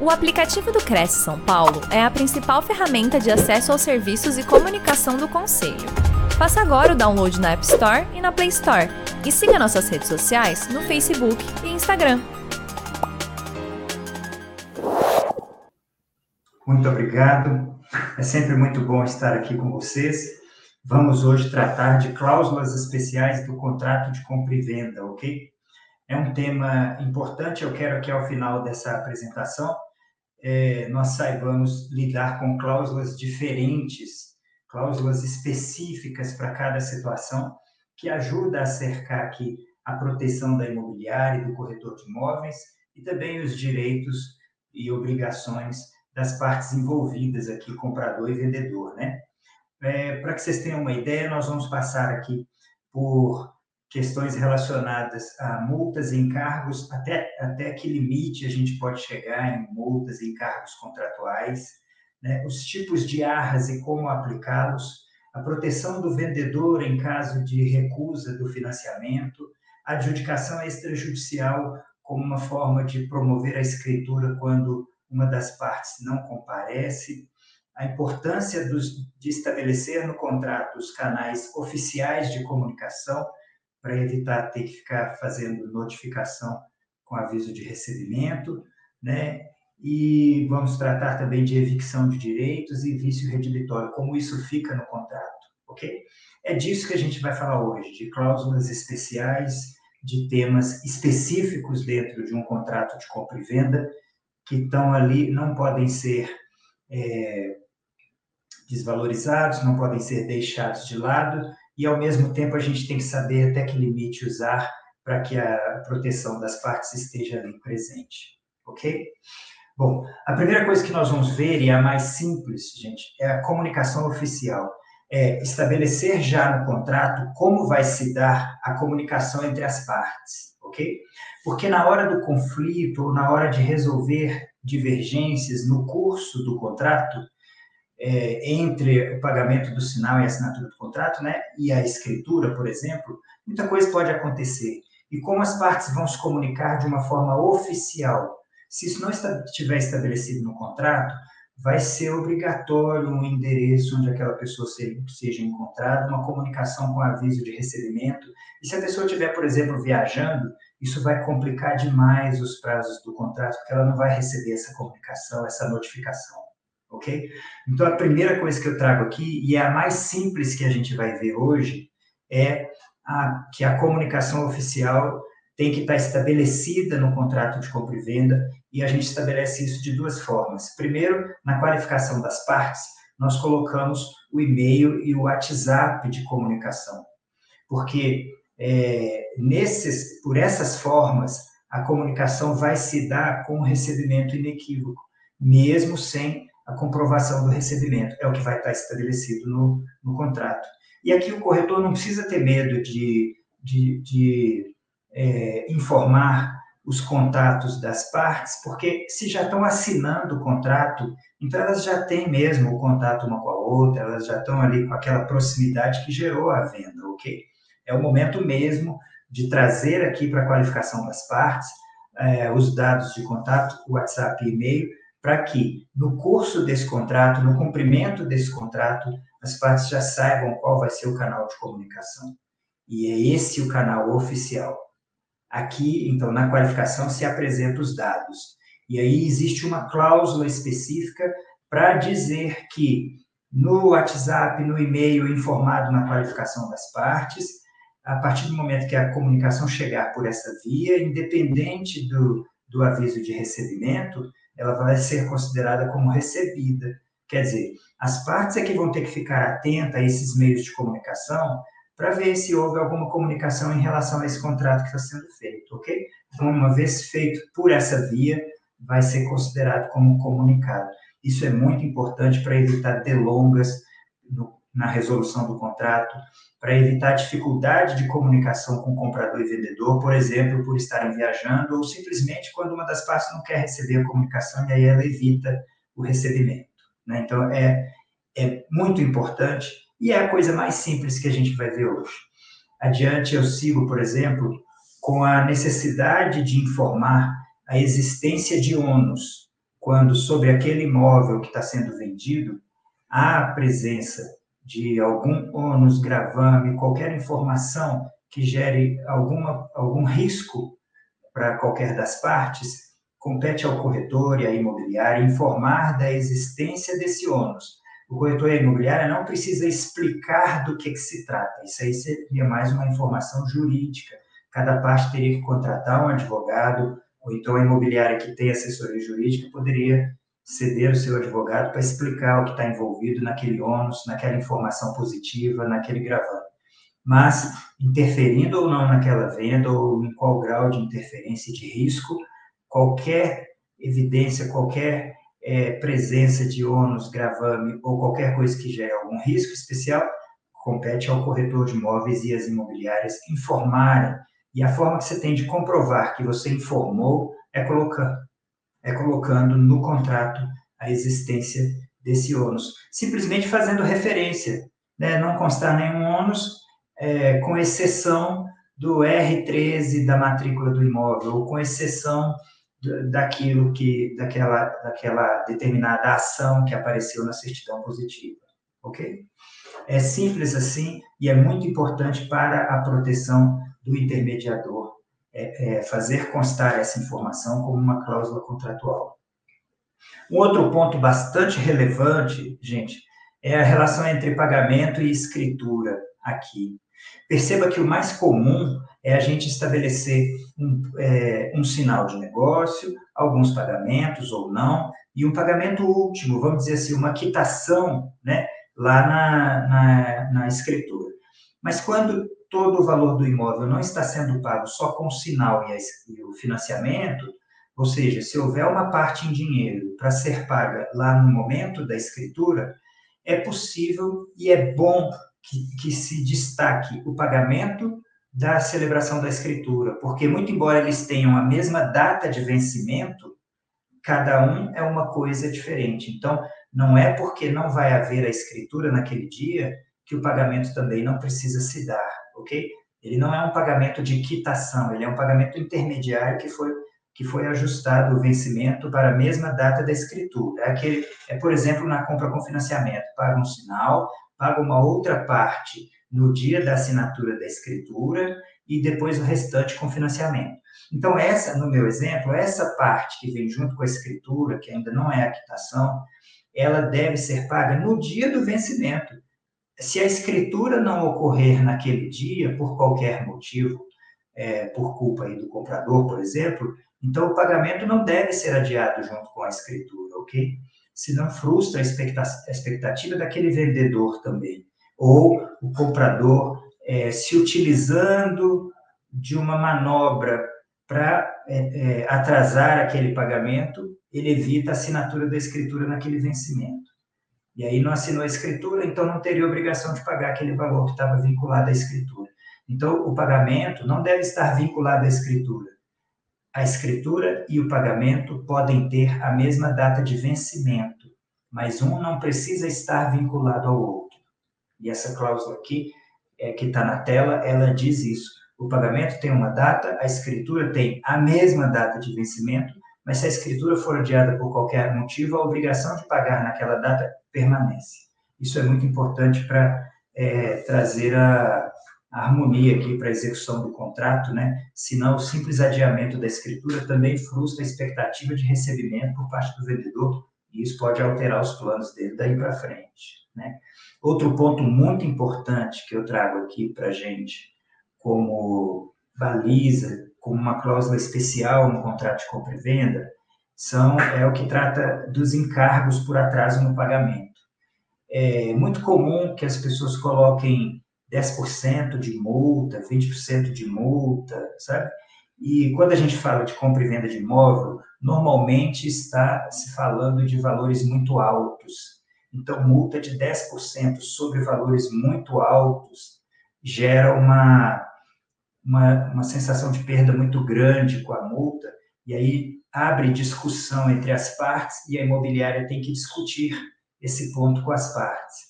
O aplicativo do Cresce São Paulo é a principal ferramenta de acesso aos serviços e comunicação do Conselho. Faça agora o download na App Store e na Play Store. E siga nossas redes sociais no Facebook e Instagram. Muito obrigado. É sempre muito bom estar aqui com vocês. Vamos hoje tratar de cláusulas especiais do contrato de compra e venda, ok? É um tema importante. Eu quero que ao final dessa apresentação é, nós saibamos lidar com cláusulas diferentes, cláusulas específicas para cada situação, que ajuda a cercar aqui a proteção da imobiliária e do corretor de imóveis e também os direitos e obrigações das partes envolvidas aqui, comprador e vendedor, né? É, para que vocês tenham uma ideia, nós vamos passar aqui por questões relacionadas a multas e encargos, até, até que limite a gente pode chegar em multas e encargos contratuais, né? os tipos de arras e como aplicá-los, a proteção do vendedor em caso de recusa do financiamento, a adjudicação extrajudicial como uma forma de promover a escritura quando uma das partes não comparece, a importância dos, de estabelecer no contrato os canais oficiais de comunicação, para evitar ter que ficar fazendo notificação com aviso de recebimento, né? E vamos tratar também de evicção de direitos e vício redibitório, como isso fica no contrato, ok? É disso que a gente vai falar hoje, de cláusulas especiais, de temas específicos dentro de um contrato de compra e venda, que estão ali, não podem ser é, desvalorizados, não podem ser deixados de lado, e ao mesmo tempo a gente tem que saber até que limite usar para que a proteção das partes esteja ali presente, ok? Bom, a primeira coisa que nós vamos ver, e a mais simples, gente, é a comunicação oficial. É estabelecer já no contrato como vai se dar a comunicação entre as partes, ok? Porque na hora do conflito ou na hora de resolver divergências no curso do contrato, é, entre o pagamento do sinal e a assinatura do contrato, né, e a escritura, por exemplo, muita coisa pode acontecer. E como as partes vão se comunicar de uma forma oficial, se isso não estiver estabelecido no contrato, vai ser obrigatório um endereço onde aquela pessoa seja encontrada, uma comunicação com aviso de recebimento. E se a pessoa estiver, por exemplo, viajando, isso vai complicar demais os prazos do contrato, porque ela não vai receber essa comunicação, essa notificação ok? Então, a primeira coisa que eu trago aqui, e é a mais simples que a gente vai ver hoje, é a, que a comunicação oficial tem que estar estabelecida no contrato de compra e venda, e a gente estabelece isso de duas formas. Primeiro, na qualificação das partes, nós colocamos o e-mail e o WhatsApp de comunicação, porque é, nesses, por essas formas, a comunicação vai se dar com um recebimento inequívoco, mesmo sem a comprovação do recebimento, é o que vai estar estabelecido no, no contrato. E aqui o corretor não precisa ter medo de, de, de é, informar os contatos das partes, porque se já estão assinando o contrato, então elas já têm mesmo o contato uma com a outra, elas já estão ali com aquela proximidade que gerou a venda, ok? É o momento mesmo de trazer aqui para a qualificação das partes é, os dados de contato, WhatsApp e e-mail, para que, no curso desse contrato, no cumprimento desse contrato, as partes já saibam qual vai ser o canal de comunicação. E é esse o canal oficial. Aqui, então, na qualificação se apresentam os dados. E aí existe uma cláusula específica para dizer que no WhatsApp, no e-mail informado na qualificação das partes, a partir do momento que a comunicação chegar por essa via, independente do, do aviso de recebimento, ela vai ser considerada como recebida. Quer dizer, as partes é que vão ter que ficar atentas a esses meios de comunicação para ver se houve alguma comunicação em relação a esse contrato que está sendo feito, ok? Então, uma vez feito por essa via, vai ser considerado como comunicado. Isso é muito importante para evitar delongas no, na resolução do contrato, para evitar dificuldade de comunicação com comprador e vendedor, por exemplo, por estarem viajando, ou simplesmente quando uma das partes não quer receber a comunicação e aí ela evita o recebimento. Né? Então, é, é muito importante e é a coisa mais simples que a gente vai ver hoje. Adiante, eu sigo, por exemplo, com a necessidade de informar a existência de ônus quando sobre aquele imóvel que está sendo vendido há a presença de algum ônus, gravame, qualquer informação que gere alguma, algum risco para qualquer das partes, compete ao corretor e à imobiliária informar da existência desse ônus. O corretor e a imobiliária não precisa explicar do que, que se trata, isso aí seria mais uma informação jurídica. Cada parte teria que contratar um advogado, ou então a imobiliária que tem assessoria jurídica poderia ceder o seu advogado para explicar o que está envolvido naquele ônus, naquela informação positiva, naquele gravame. Mas, interferindo ou não naquela venda, ou em qual grau de interferência de risco, qualquer evidência, qualquer é, presença de ônus, gravame ou qualquer coisa que gere algum risco especial, compete ao corretor de imóveis e às imobiliárias informarem. E a forma que você tem de comprovar que você informou é colocando é colocando no contrato a existência desse ônus. Simplesmente fazendo referência, né? não constar nenhum ônus, é, com exceção do R13 da matrícula do imóvel, ou com exceção daquilo que, daquela, daquela determinada ação que apareceu na certidão positiva, ok? É simples assim e é muito importante para a proteção do intermediador é, é fazer constar essa informação como uma cláusula contratual. Um outro ponto bastante relevante, gente, é a relação entre pagamento e escritura aqui. Perceba que o mais comum é a gente estabelecer um, é, um sinal de negócio, alguns pagamentos ou não, e um pagamento último, vamos dizer assim, uma quitação, né, lá na, na, na escritura. Mas quando todo o valor do imóvel não está sendo pago só com o sinal e, e o financiamento, ou seja, se houver uma parte em dinheiro para ser paga lá no momento da escritura, é possível e é bom que, que se destaque o pagamento da celebração da escritura, porque, muito embora eles tenham a mesma data de vencimento, cada um é uma coisa diferente. Então, não é porque não vai haver a escritura naquele dia que o pagamento também não precisa se dar ok? Ele não é um pagamento de quitação, ele é um pagamento intermediário que foi que foi ajustado o vencimento para a mesma data da escritura. É, aquele, é, por exemplo, na compra com financiamento, paga um sinal, paga uma outra parte no dia da assinatura da escritura e depois o restante com financiamento. Então, essa, no meu exemplo, essa parte que vem junto com a escritura, que ainda não é a quitação, ela deve ser paga no dia do vencimento se a escritura não ocorrer naquele dia, por qualquer motivo, é, por culpa aí do comprador, por exemplo, então o pagamento não deve ser adiado junto com a escritura, ok? Senão frustra a expectativa daquele vendedor também. Ou o comprador é, se utilizando de uma manobra para é, é, atrasar aquele pagamento, ele evita a assinatura da escritura naquele vencimento. E aí não assinou a escritura, então não teria obrigação de pagar aquele valor que estava vinculado à escritura. Então, o pagamento não deve estar vinculado à escritura. A escritura e o pagamento podem ter a mesma data de vencimento, mas um não precisa estar vinculado ao outro. E essa cláusula aqui, é, que está na tela, ela diz isso. O pagamento tem uma data, a escritura tem a mesma data de vencimento, mas se a escritura for adiada por qualquer motivo, a obrigação de pagar naquela data permanece. Isso é muito importante para é, trazer a, a, harmonia aqui para a execução do contrato, né? Senão, o simples adiamento da escritura também frustra a expectativa de recebimento por parte do vendedor e isso pode alterar os planos dele daí para frente, né? Outro ponto muito importante que eu trago aqui para gente como baliza, como uma cláusula especial no contrato de compra e venda, são é o que trata dos encargos por atraso no pagamento. É muito comum que as pessoas coloquem 10% de multa, 20% de multa, sabe? E quando a gente fala de compra e venda de imóvel, normalmente está se falando de valores muito altos. Então, multa de 10% sobre valores muito altos gera uma, uma, uma sensação de perda muito grande com a multa, e aí abre discussão entre as partes e a imobiliária tem que discutir esse ponto com as partes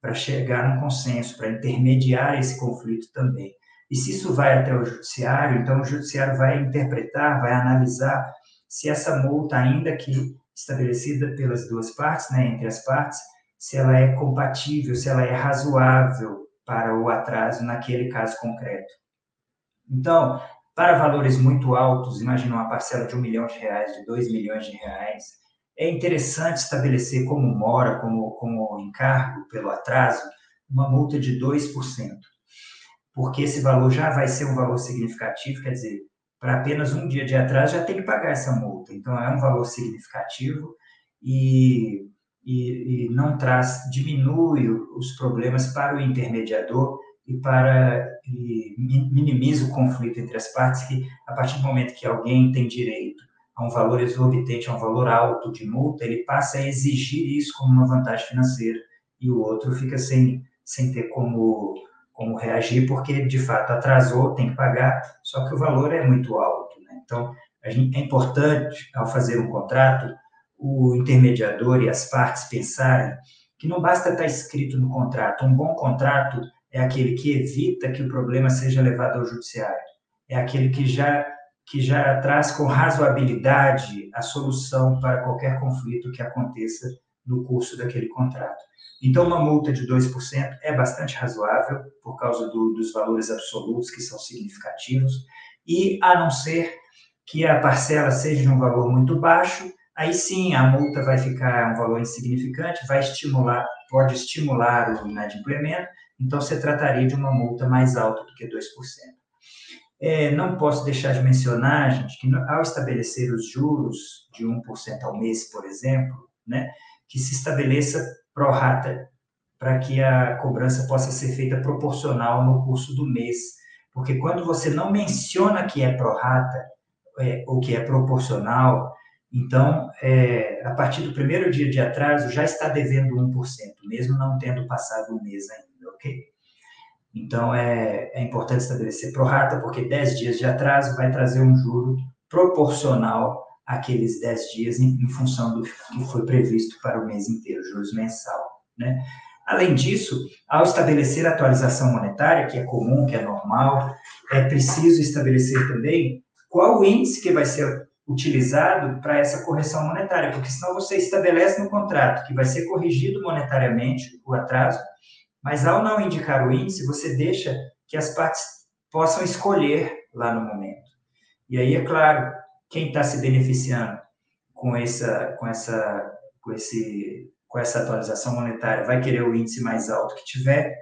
para chegar num consenso, para intermediar esse conflito também. E se isso vai até o judiciário, então o judiciário vai interpretar, vai analisar se essa multa, ainda que estabelecida pelas duas partes, né, entre as partes, se ela é compatível, se ela é razoável para o atraso naquele caso concreto. Então, para valores muito altos, imagina uma parcela de um milhão de reais, de dois milhões de reais, é interessante estabelecer como mora, como, como encargo pelo atraso, uma multa de 2%, porque esse valor já vai ser um valor significativo, quer dizer, para apenas um dia de atraso já tem que pagar essa multa. Então, é um valor significativo e, e, e não traz, diminui os problemas para o intermediador e para e minimiza o conflito entre as partes, que a partir do momento que alguém tem direito a um valor exorbitante, a um valor alto de multa, ele passa a exigir isso como uma vantagem financeira e o outro fica sem, sem ter como, como reagir, porque de fato atrasou, tem que pagar, só que o valor é muito alto. Né? Então, gente, é importante, ao fazer um contrato, o intermediador e as partes pensarem que não basta estar escrito no contrato. Um bom contrato é aquele que evita que o problema seja levado ao judiciário. É aquele que já que já traz com razoabilidade a solução para qualquer conflito que aconteça no curso daquele contrato. Então, uma multa de 2% é bastante razoável, por causa do, dos valores absolutos, que são significativos, e a não ser que a parcela seja de um valor muito baixo, aí sim a multa vai ficar um valor insignificante, vai estimular, pode estimular o inadimplemento, então você trataria de uma multa mais alta do que 2%. É, não posso deixar de mencionar, gente, que ao estabelecer os juros de 1% ao mês, por exemplo, né, que se estabeleça pró-rata para que a cobrança possa ser feita proporcional no curso do mês. Porque quando você não menciona que é pró-rata é, ou que é proporcional, então, é, a partir do primeiro dia de atraso, já está devendo 1%, mesmo não tendo passado um mês ainda, ok? Então, é, é importante estabelecer prorata, porque 10 dias de atraso vai trazer um juro proporcional àqueles 10 dias em, em, função do que foi previsto para o mês inteiro, juros mensal, né? Além disso, ao estabelecer a atualização monetária, que é comum, que é normal, é preciso estabelecer também qual o índice que vai ser utilizado para essa correção monetária, porque senão você estabelece no contrato que vai ser corrigido monetariamente o atraso, mas ao não indicar o índice, você deixa que as partes possam escolher lá no momento. E aí, é claro, quem está se beneficiando com essa, com essa, com esse, com essa atualização monetária vai querer o índice mais alto que tiver,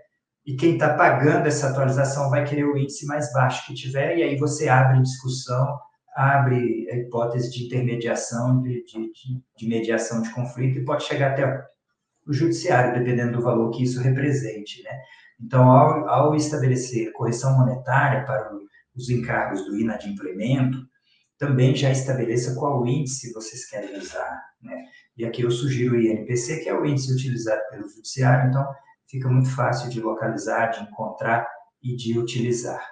e quem está pagando essa atualização vai querer o índice mais baixo que tiver, e aí você abre discussão, abre a hipótese de intermediação, de, de, de mediação de conflito, e pode chegar até o judiciário, dependendo do valor que isso represente. Né? Então, ao, ao estabelecer correção monetária para os encargos do inadimplemento, também já estabeleça qual índice vocês querem usar. Né? E aqui eu sugiro o INPC, que é o índice utilizado pelo judiciário, então fica muito fácil de localizar, de encontrar e de utilizar.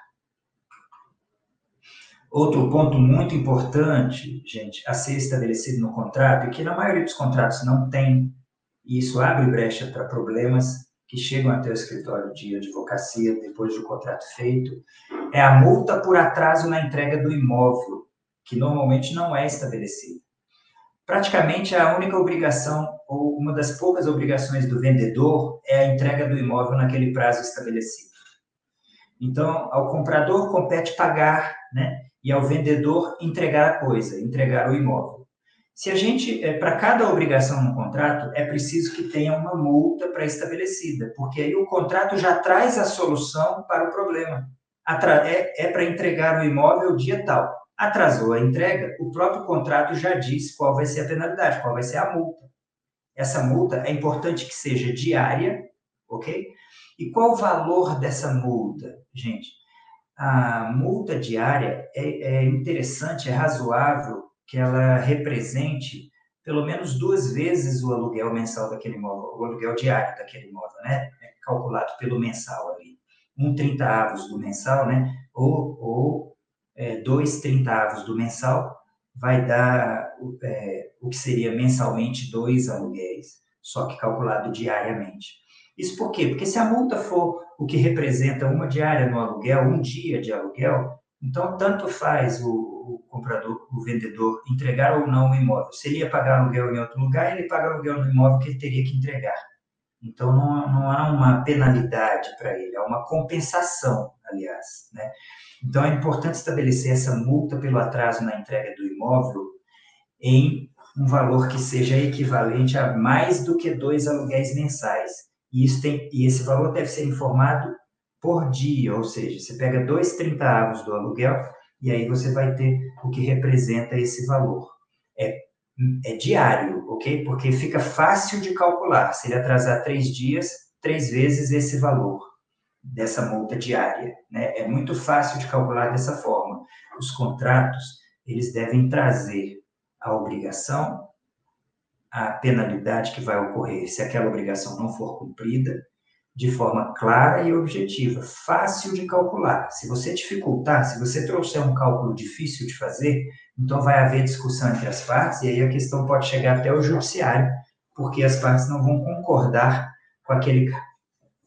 Outro ponto muito importante, gente, a ser estabelecido no contrato, e que na maioria dos contratos não tem e isso abre brecha para problemas que chegam até o escritório de advocacia depois do contrato feito, é a multa por atraso na entrega do imóvel, que normalmente não é estabelecida. Praticamente a única obrigação, ou uma das poucas obrigações do vendedor, é a entrega do imóvel naquele prazo estabelecido. Então, ao comprador compete pagar, né? E ao vendedor entregar a coisa, entregar o imóvel. Se a gente, é, para cada obrigação no contrato, é preciso que tenha uma multa pré-estabelecida, porque aí o contrato já traz a solução para o problema. É, é para entregar o imóvel dia tal. Atrasou a entrega, o próprio contrato já diz qual vai ser a penalidade, qual vai ser a multa. Essa multa é importante que seja diária, ok? E qual o valor dessa multa, gente? A multa diária é, é interessante, é razoável que ela represente pelo menos duas vezes o aluguel mensal daquele imóvel, o aluguel diário daquele imóvel, né? É calculado pelo mensal ali. Um trintaavos do mensal, né? Ou, ou é, dois trintaavos do mensal vai dar é, o que seria mensalmente dois aluguéis, só que calculado diariamente. Isso por quê? Porque se a multa for o que representa uma diária no aluguel, um dia de aluguel, então tanto faz o, o comprador, o vendedor, entregar ou não o imóvel. Se ele ia pagar aluguel em outro lugar, ele paga aluguel no imóvel que ele teria que entregar. Então, não, não há uma penalidade para ele, há uma compensação, aliás. Né? Então, é importante estabelecer essa multa pelo atraso na entrega do imóvel em um valor que seja equivalente a mais do que dois aluguéis mensais. E, isso tem, e esse valor deve ser informado por dia, ou seja, você pega dois trintaavos do aluguel e aí você vai ter o que representa esse valor. É, é diário, ok? Porque fica fácil de calcular. Se ele atrasar três dias, três vezes esse valor dessa multa diária. Né? É muito fácil de calcular dessa forma. Os contratos, eles devem trazer a obrigação, a penalidade que vai ocorrer se aquela obrigação não for cumprida, de forma clara e objetiva, fácil de calcular. Se você dificultar, se você trouxer um cálculo difícil de fazer, então vai haver discussão entre as partes e aí a questão pode chegar até o judiciário, porque as partes não vão concordar com aquele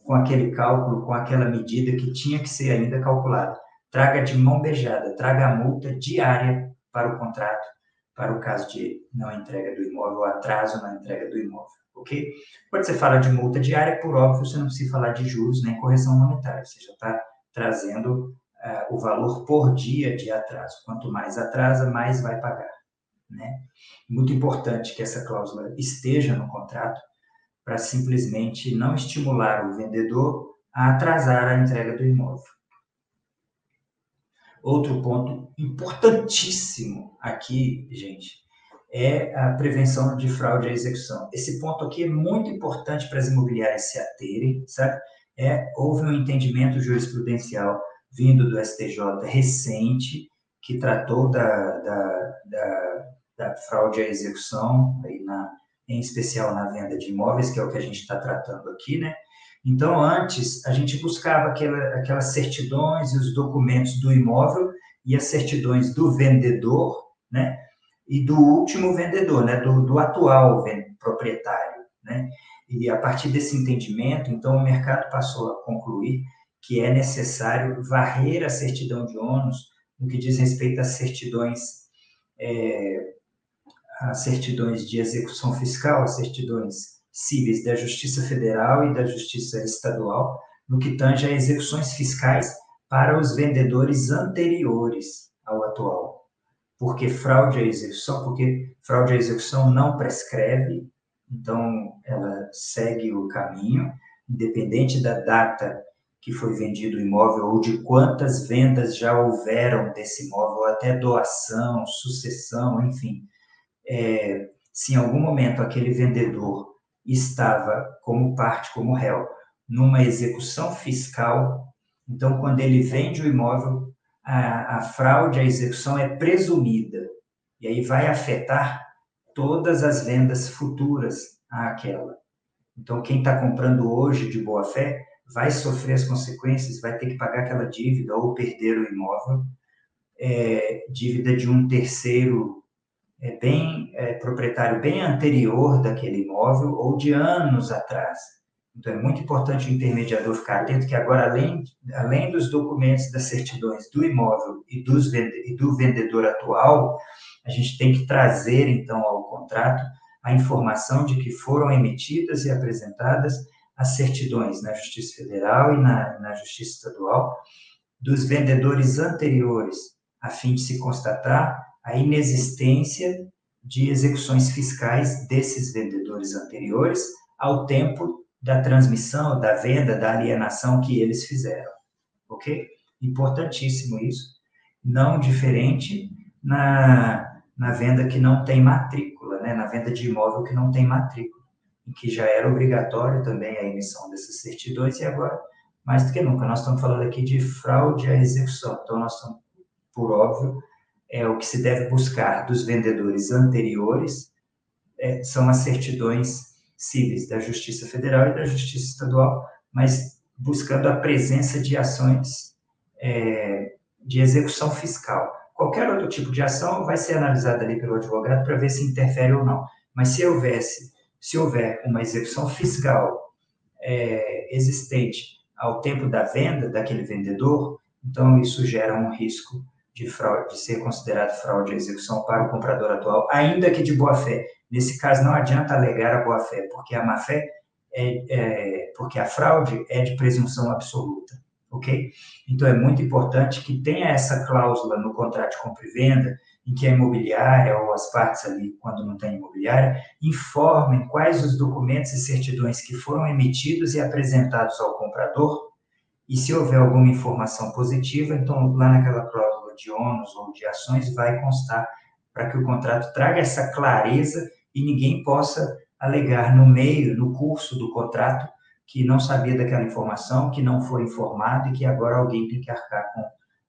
com aquele cálculo, com aquela medida que tinha que ser ainda calculada. Traga de mão beijada, traga a multa diária para o contrato, para o caso de não entrega do imóvel, atraso na entrega do imóvel ok? Quando você fala de multa diária, por óbvio, você não precisa falar de juros nem correção monetária, você já está trazendo uh, o valor por dia de atraso. Quanto mais atrasa, mais vai pagar, né? Muito importante que essa cláusula esteja no contrato para simplesmente não estimular o vendedor a atrasar a entrega do imóvel. Outro ponto importantíssimo aqui, gente, é a prevenção de fraude à execução. Esse ponto aqui é muito importante para as imobiliárias se aterem, sabe? É, houve um entendimento jurisprudencial vindo do STJ recente que tratou da, da, da, da fraude à execução, aí na, em especial na venda de imóveis, que é o que a gente está tratando aqui, né? Então, antes, a gente buscava aquela, aquelas certidões e os documentos do imóvel e as certidões do vendedor, né? E do último vendedor, né, do, do atual proprietário. Né? E a partir desse entendimento, então, o mercado passou a concluir que é necessário varrer a certidão de ônus no que diz respeito às certidões, é, às certidões de execução fiscal, às certidões cíveis da Justiça Federal e da Justiça Estadual, no que tange a execuções fiscais para os vendedores anteriores ao atual porque fraude à execução, porque fraude à execução não prescreve, então ela segue o caminho, independente da data que foi vendido o imóvel ou de quantas vendas já houveram desse imóvel, até doação, sucessão, enfim. É, se em algum momento aquele vendedor estava como parte, como réu, numa execução fiscal, então quando ele vende o imóvel, a, a fraude à execução é presumida, e aí vai afetar todas as vendas futuras àquela. Então, quem está comprando hoje de boa fé vai sofrer as consequências, vai ter que pagar aquela dívida ou perder o imóvel, é, dívida de um terceiro é, bem é, proprietário bem anterior daquele imóvel ou de anos atrás. Então, é muito importante o intermediador ficar atento que agora, além, além dos documentos das certidões do imóvel e, dos, e do vendedor atual, a gente tem que trazer, então, ao contrato a informação de que foram emitidas e apresentadas as certidões na Justiça Federal e na, na Justiça Estadual dos vendedores anteriores, a fim de se constatar a inexistência de execuções fiscais desses vendedores anteriores ao tempo da transmissão, da venda, da alienação que eles fizeram. Ok? Importantíssimo isso. Não diferente na, na venda que não tem matrícula, né? na venda de imóvel que não tem matrícula, em que já era obrigatório também a emissão dessas certidões e agora, mais do que nunca, nós estamos falando aqui de fraude à execução. Então, nós estamos, por óbvio, é o que se deve buscar dos vendedores anteriores é, são as certidões cíveis da Justiça Federal e da Justiça Estadual, mas buscando a presença de ações é, de execução fiscal. Qualquer outro tipo de ação vai ser analisada ali pelo advogado para ver se interfere ou não. Mas se houvesse, se houver uma execução fiscal é, existente ao tempo da venda daquele vendedor, então isso gera um risco de, fraude, de ser considerado fraude à execução para o comprador atual, ainda que de boa-fé. Nesse caso, não adianta alegar a boa-fé, porque a má-fé é, é, porque a fraude é de presunção absoluta, ok? Então, é muito importante que tenha essa cláusula no contrato de compra e venda, em que a imobiliária ou as partes ali, quando não tem imobiliária, informem quais os documentos e certidões que foram emitidos e apresentados ao comprador, e se houver alguma informação positiva, então lá naquela cláusula de ônus ou de ações vai constar para que o contrato traga essa clareza e ninguém possa alegar no meio, no curso do contrato, que não sabia daquela informação, que não foi informado e que agora alguém tem que arcar com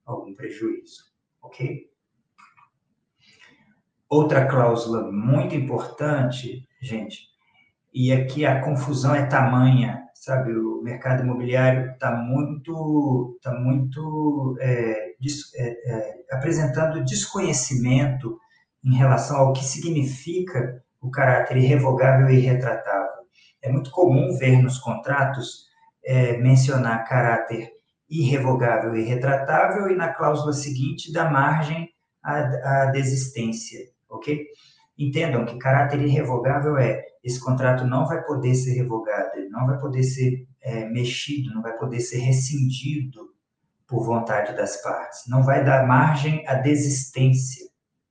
algum prejuízo, ok? Outra cláusula muito importante, gente, e aqui a confusão é tamanha, sabe? O mercado imobiliário está muito, tá muito é, é, é, apresentando desconhecimento em relação ao que significa o caráter irrevogável e irretratável. É muito comum ver nos contratos é, mencionar caráter irrevogável e irretratável e na cláusula seguinte dar margem à, à desistência ok? Entendam que caráter irrevogável é esse contrato não vai poder ser revogado, ele não vai poder ser é, mexido, não vai poder ser rescindido por vontade das partes, não vai dar margem à desistência.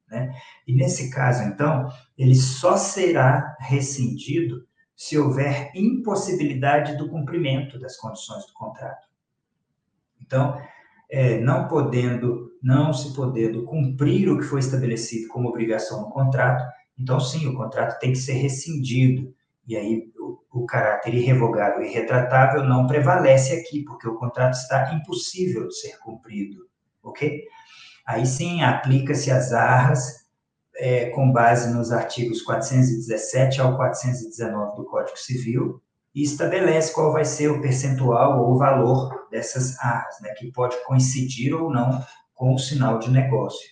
Né? E nesse caso, então, ele só será rescindido se houver impossibilidade do cumprimento das condições do contrato. Então, é, não podendo, não se podendo cumprir o que foi estabelecido como obrigação no contrato, então sim, o contrato tem que ser rescindido. E aí o, o caráter irrevogável e retratável não prevalece aqui, porque o contrato está impossível de ser cumprido, ok? Aí sim, aplica-se as arras é, com base nos artigos 417 ao 419 do Código Civil, e estabelece qual vai ser o percentual ou o valor dessas arras, né, que pode coincidir ou não com o sinal de negócio.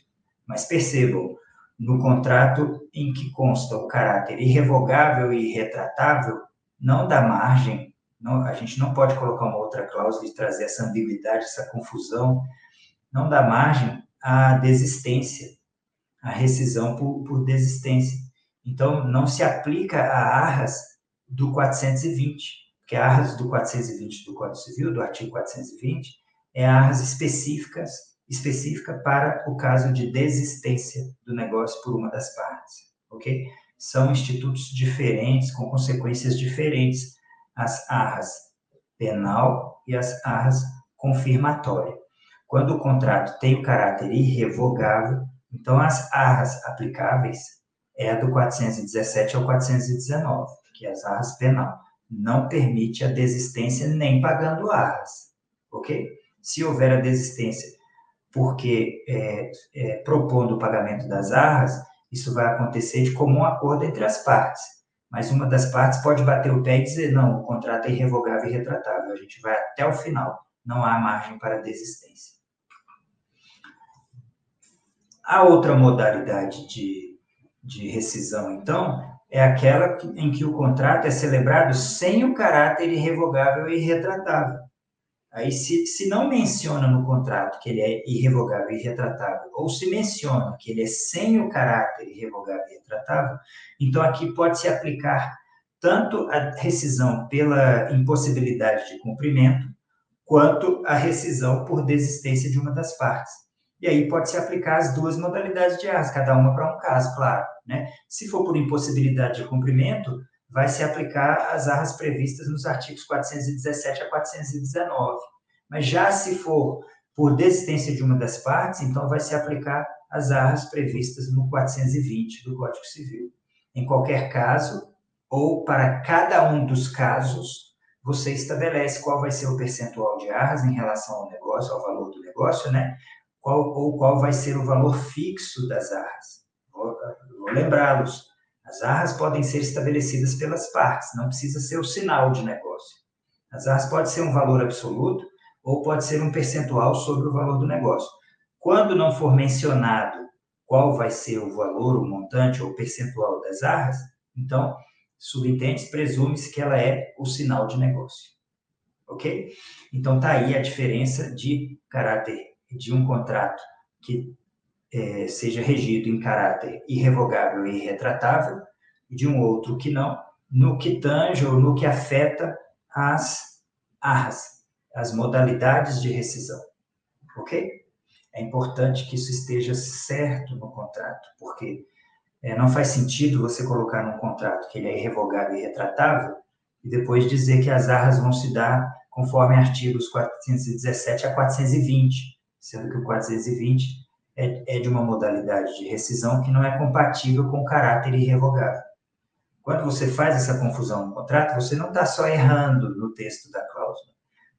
Mas percebam, no contrato em que consta o caráter irrevogável e irretratável, não dá margem, não, a gente não pode colocar uma outra cláusula e trazer essa ambiguidade, essa confusão, não dá margem à desistência, à rescisão por, por desistência. Então, não se aplica a arras do 420, que é a arras do 420 do Código Civil, do artigo 420, é a arras específicas, específica para o caso de desistência do negócio por uma das partes, ok? São institutos diferentes, com consequências diferentes, as arras penal e as arras confirmatória. Quando o contrato tem o caráter irrevogável, então as arras aplicáveis é a do 417 ao 419 que é as arras penal, não permite a desistência nem pagando arras, ok? Se houver a desistência porque é, é, propondo o pagamento das arras, isso vai acontecer de comum acordo entre as partes. Mas uma das partes pode bater o pé e dizer, não, o contrato é irrevogável e retratável, a gente vai até o final, não há margem para desistência. A outra modalidade de, de rescisão, então, é aquela em que o contrato é celebrado sem o caráter irrevogável e irretratável. Aí, se, se não menciona no contrato que ele é irrevogável e irretratável, ou se menciona que ele é sem o caráter irrevogável e irretratável, então aqui pode se aplicar tanto a rescisão pela impossibilidade de cumprimento, quanto a rescisão por desistência de uma das partes. E aí pode se aplicar as duas modalidades de arras, cada uma para um caso, claro. Né? Se for por impossibilidade de cumprimento, vai se aplicar as arras previstas nos artigos 417 a 419. Mas já se for por desistência de uma das partes, então vai se aplicar as arras previstas no 420 do Código Civil. Em qualquer caso, ou para cada um dos casos, você estabelece qual vai ser o percentual de arras em relação ao negócio, ao valor do negócio, né? Qual, ou qual vai ser o valor fixo das arras. Vou lembrá-los. As arras podem ser estabelecidas pelas partes, não precisa ser o sinal de negócio. As arras pode ser um valor absoluto ou pode ser um percentual sobre o valor do negócio. Quando não for mencionado qual vai ser o valor, o montante ou o percentual das arras, então, subentende presume-se que ela é o sinal de negócio. Ok? Então, tá aí a diferença de caráter de um contrato que é, seja regido em caráter irrevogável e irretratável, de um outro que não, no que tange ou no que afeta as arras, as modalidades de rescisão. Ok? É importante que isso esteja certo no contrato, porque é, não faz sentido você colocar num contrato que ele é irrevogável e irretratável e depois dizer que as arras vão se dar conforme artigos 417 a 420, sendo que o 420 é, é de uma modalidade de rescisão que não é compatível com caráter irrevogável. Quando você faz essa confusão no contrato, você não está só errando no texto da cláusula,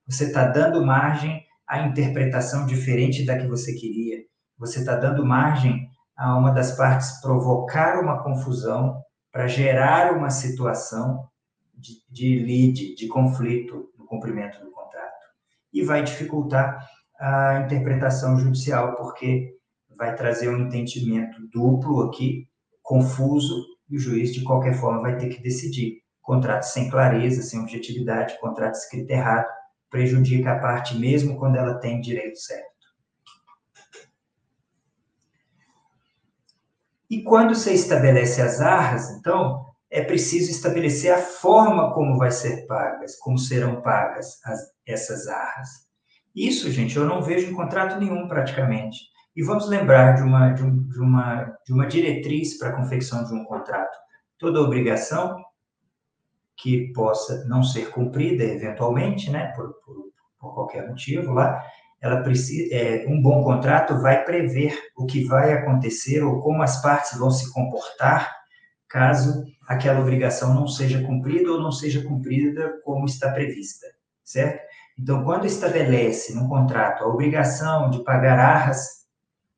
você está dando margem à interpretação diferente da que você queria, você está dando margem a uma das partes provocar uma confusão para gerar uma situação de, de lead, de conflito no cumprimento do contrato. E vai dificultar a interpretação judicial, porque vai trazer um entendimento duplo aqui, confuso, e o juiz, de qualquer forma, vai ter que decidir. Contrato sem clareza, sem objetividade, contrato escrito errado, prejudica a parte mesmo quando ela tem direito certo. E quando você estabelece as arras, então, é preciso estabelecer a forma como vai ser pagas, como serão pagas as, essas arras. Isso, gente, eu não vejo em contrato nenhum praticamente. E vamos lembrar de uma, de, um, de uma, de uma diretriz para a confecção de um contrato. Toda obrigação que possa não ser cumprida eventualmente, né, por, por, por qualquer motivo lá, ela precisa, é, um bom contrato vai prever o que vai acontecer ou como as partes vão se comportar caso aquela obrigação não seja cumprida ou não seja cumprida como está prevista, certo? Então, quando estabelece no contrato a obrigação de pagar arras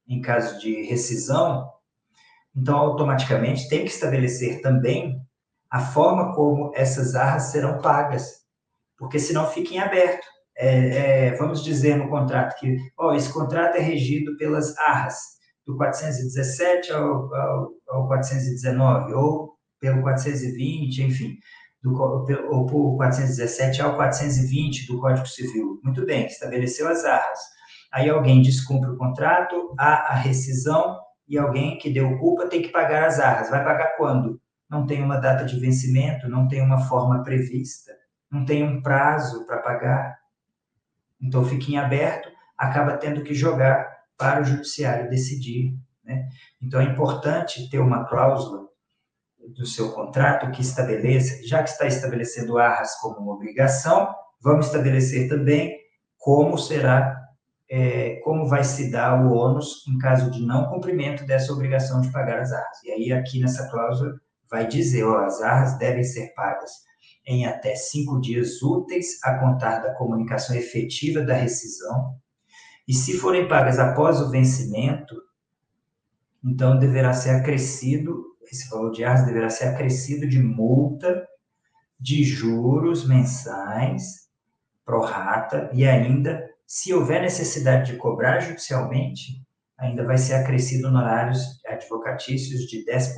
em caso de rescisão, então automaticamente tem que estabelecer também a forma como essas arras serão pagas, porque senão fica em aberto. É, é, vamos dizer no contrato que oh, esse contrato é regido pelas arras, do 417 ao, ao, ao 419, ou pelo 420, enfim, do, ou por 417 ao 420 do Código Civil. Muito bem, estabeleceu as arras aí alguém descumpre o contrato, há a rescisão e alguém que deu culpa tem que pagar as arras. Vai pagar quando? Não tem uma data de vencimento, não tem uma forma prevista, não tem um prazo para pagar. Então fica em aberto, acaba tendo que jogar para o judiciário decidir. Né? Então é importante ter uma cláusula do seu contrato que estabeleça, já que está estabelecendo arras como uma obrigação, vamos estabelecer também como será é, como vai se dar o ônus em caso de não cumprimento dessa obrigação de pagar as arras. E aí, aqui nessa cláusula, vai dizer, ó, as arras devem ser pagas em até cinco dias úteis a contar da comunicação efetiva da rescisão, e se forem pagas após o vencimento, então deverá ser acrescido, esse valor de arras deverá ser acrescido de multa, de juros mensais, prorata, e ainda se houver necessidade de cobrar judicialmente, ainda vai ser acrescido honorários advocatícios de 10%.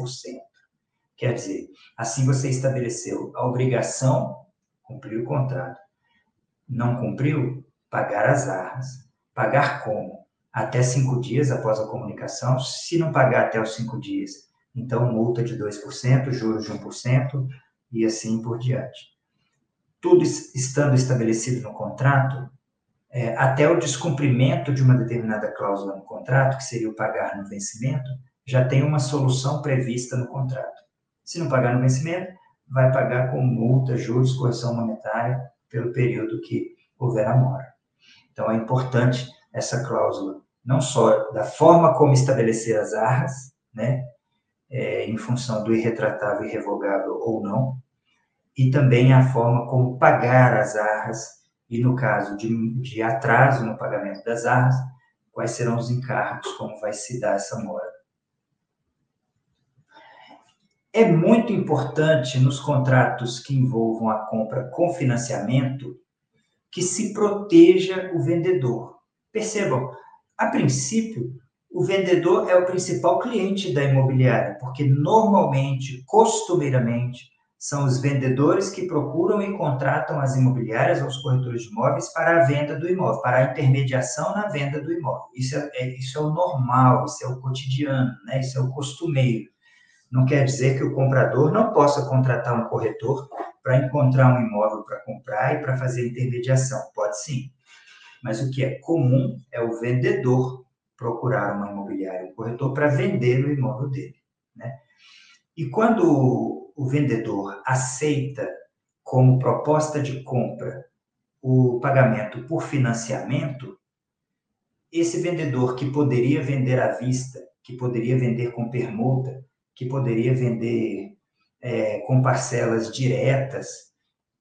Quer dizer, assim você estabeleceu a obrigação, cumprir o contrato. Não cumpriu? Pagar as arras. Pagar como? Até cinco dias após a comunicação. Se não pagar até os cinco dias, então multa de 2%, juros de 1% e assim por diante. Tudo estando estabelecido no contrato, é, até o descumprimento de uma determinada cláusula no contrato, que seria o pagar no vencimento, já tem uma solução prevista no contrato. Se não pagar no vencimento, vai pagar com multa, juros, correção monetária pelo período que houver a mora. Então é importante essa cláusula, não só da forma como estabelecer as arras, né, é, em função do irretratável, irrevogável ou não, e também a forma como pagar as arras e, no caso de, de atraso no pagamento das armas, quais serão os encargos, como vai se dar essa mora. É muito importante nos contratos que envolvam a compra com financiamento que se proteja o vendedor. Percebam, a princípio, o vendedor é o principal cliente da imobiliária, porque normalmente, costumeiramente, são os vendedores que procuram e contratam as imobiliárias ou os corretores de imóveis para a venda do imóvel, para a intermediação na venda do imóvel. Isso é, é, isso é o normal, isso é o cotidiano, né? isso é o costumeiro. Não quer dizer que o comprador não possa contratar um corretor para encontrar um imóvel para comprar e para fazer intermediação. Pode sim. Mas o que é comum é o vendedor procurar uma imobiliária, um corretor, para vender o imóvel dele. Né? E quando o vendedor aceita como proposta de compra o pagamento por financiamento, esse vendedor que poderia vender à vista, que poderia vender com permuta, que poderia vender é, com parcelas diretas,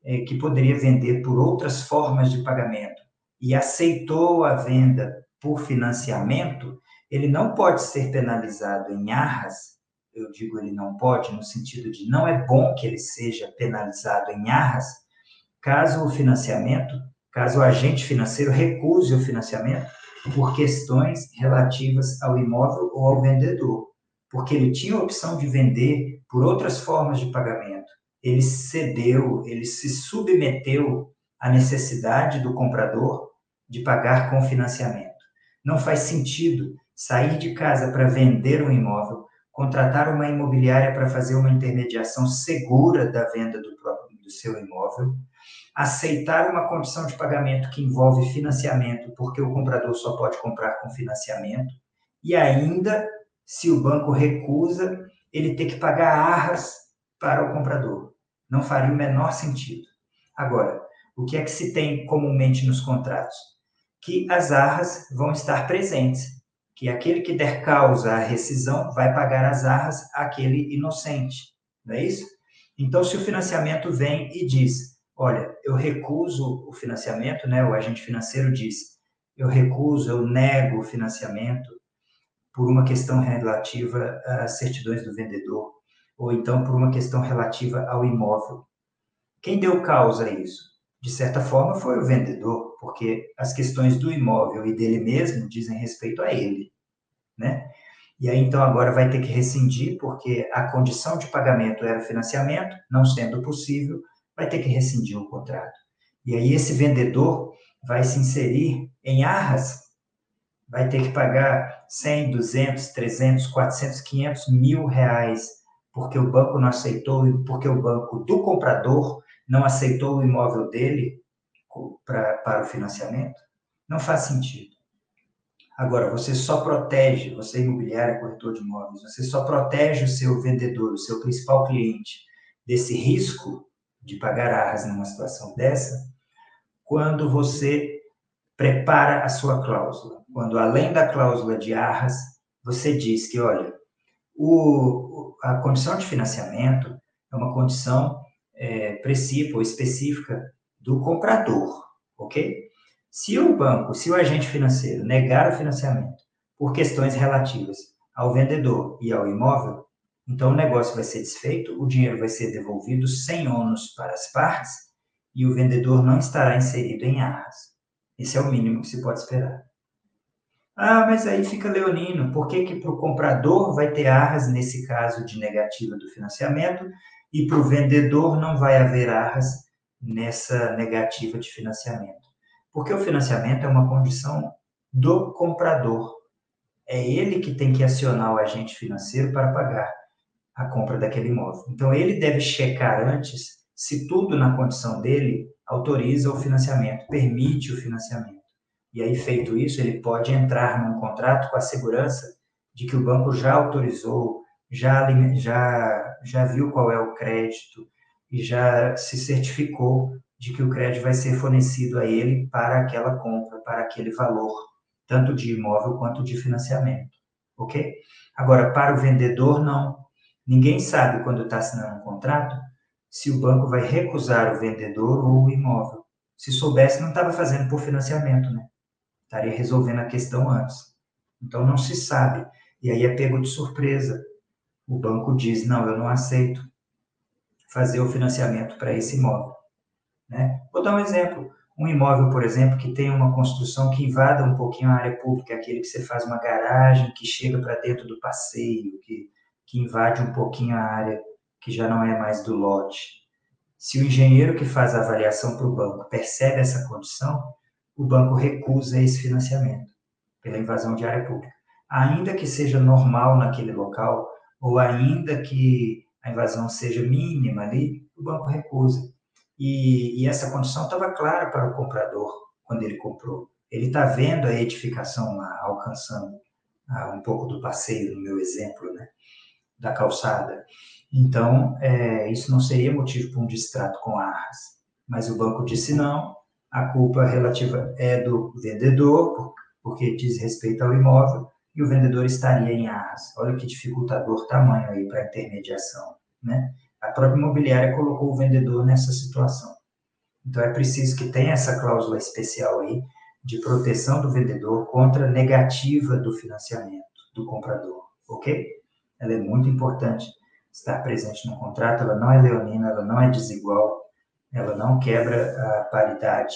é, que poderia vender por outras formas de pagamento e aceitou a venda por financiamento, ele não pode ser penalizado em arras eu digo ele não pode, no sentido de não é bom que ele seja penalizado em arras, caso o financiamento, caso o agente financeiro recuse o financiamento por questões relativas ao imóvel ou ao vendedor, porque ele tinha a opção de vender por outras formas de pagamento. Ele cedeu, ele se submeteu à necessidade do comprador de pagar com financiamento. Não faz sentido sair de casa para vender um imóvel contratar uma imobiliária para fazer uma intermediação segura da venda do, próprio, do seu imóvel, aceitar uma condição de pagamento que envolve financiamento, porque o comprador só pode comprar com financiamento, e ainda, se o banco recusa, ele ter que pagar arras para o comprador. Não faria o menor sentido. Agora, o que é que se tem comumente nos contratos? Que as arras vão estar presentes que aquele que der causa à rescisão vai pagar as arras àquele inocente, não é isso? Então, se o financiamento vem e diz, olha, eu recuso o financiamento, né? O agente financeiro diz, eu recuso, eu nego o financiamento por uma questão relativa às certidões do vendedor, ou então por uma questão relativa ao imóvel. Quem deu causa a isso? De certa forma, foi o vendedor, porque as questões do imóvel e dele mesmo dizem respeito a ele, né? E aí, então, agora vai ter que rescindir, porque a condição de pagamento era o financiamento, não sendo possível, vai ter que rescindir o contrato. E aí, esse vendedor vai se inserir em arras, vai ter que pagar 100, 200, 300, 400, 500 mil reais, porque o banco não aceitou, porque o banco do comprador não aceitou o imóvel dele pra, para o financiamento. Não faz sentido. Agora, você só protege, você é imobiliário, corretor de imóveis, você só protege o seu vendedor, o seu principal cliente, desse risco de pagar arras numa situação dessa, quando você prepara a sua cláusula. Quando, além da cláusula de arras, você diz que, olha, o, a condição de financiamento é uma condição é, precípua ou específica do comprador, ok? Se o banco, se o agente financeiro negar o financiamento por questões relativas ao vendedor e ao imóvel, então o negócio vai ser desfeito, o dinheiro vai ser devolvido sem ônus para as partes e o vendedor não estará inserido em arras. Esse é o mínimo que se pode esperar. Ah, mas aí fica leonino, por que que para o comprador vai ter arras nesse caso de negativa do financiamento e para o vendedor não vai haver arras nessa negativa de financiamento? Porque o financiamento é uma condição do comprador. É ele que tem que acionar o agente financeiro para pagar a compra daquele imóvel. Então, ele deve checar antes se tudo na condição dele autoriza o financiamento, permite o financiamento. E aí, feito isso, ele pode entrar num contrato com a segurança de que o banco já autorizou, já, já, já viu qual é o crédito e já se certificou de que o crédito vai ser fornecido a ele para aquela compra, para aquele valor, tanto de imóvel quanto de financiamento, ok? Agora, para o vendedor, não. Ninguém sabe quando está assinando um contrato se o banco vai recusar o vendedor ou o imóvel. Se soubesse, não estava fazendo por financiamento, né? Estaria resolvendo a questão antes. Então, não se sabe. E aí é pego de surpresa. O banco diz: não, eu não aceito fazer o financiamento para esse imóvel. Né? Vou dar um exemplo. Um imóvel, por exemplo, que tem uma construção que invada um pouquinho a área pública, aquele que você faz uma garagem que chega para dentro do passeio, que, que invade um pouquinho a área que já não é mais do lote, se o engenheiro que faz a avaliação para o banco percebe essa condição, o banco recusa esse financiamento pela invasão de área pública. Ainda que seja normal naquele local, ou ainda que a invasão seja mínima ali, o banco recusa. E, e essa condição estava clara para o comprador quando ele comprou. Ele está vendo a edificação lá, alcançando ah, um pouco do passeio, no meu exemplo, né, da calçada. Então, é, isso não seria motivo para um distrato com arras. Mas o banco disse não, a culpa relativa é do vendedor, porque diz respeito ao imóvel, e o vendedor estaria em arras. Olha que dificultador tamanho aí para a intermediação, né? A própria imobiliária colocou o vendedor nessa situação. Então, é preciso que tenha essa cláusula especial aí de proteção do vendedor contra negativa do financiamento do comprador, ok? Ela é muito importante estar presente no contrato, ela não é leonina, ela não é desigual, ela não quebra a paridade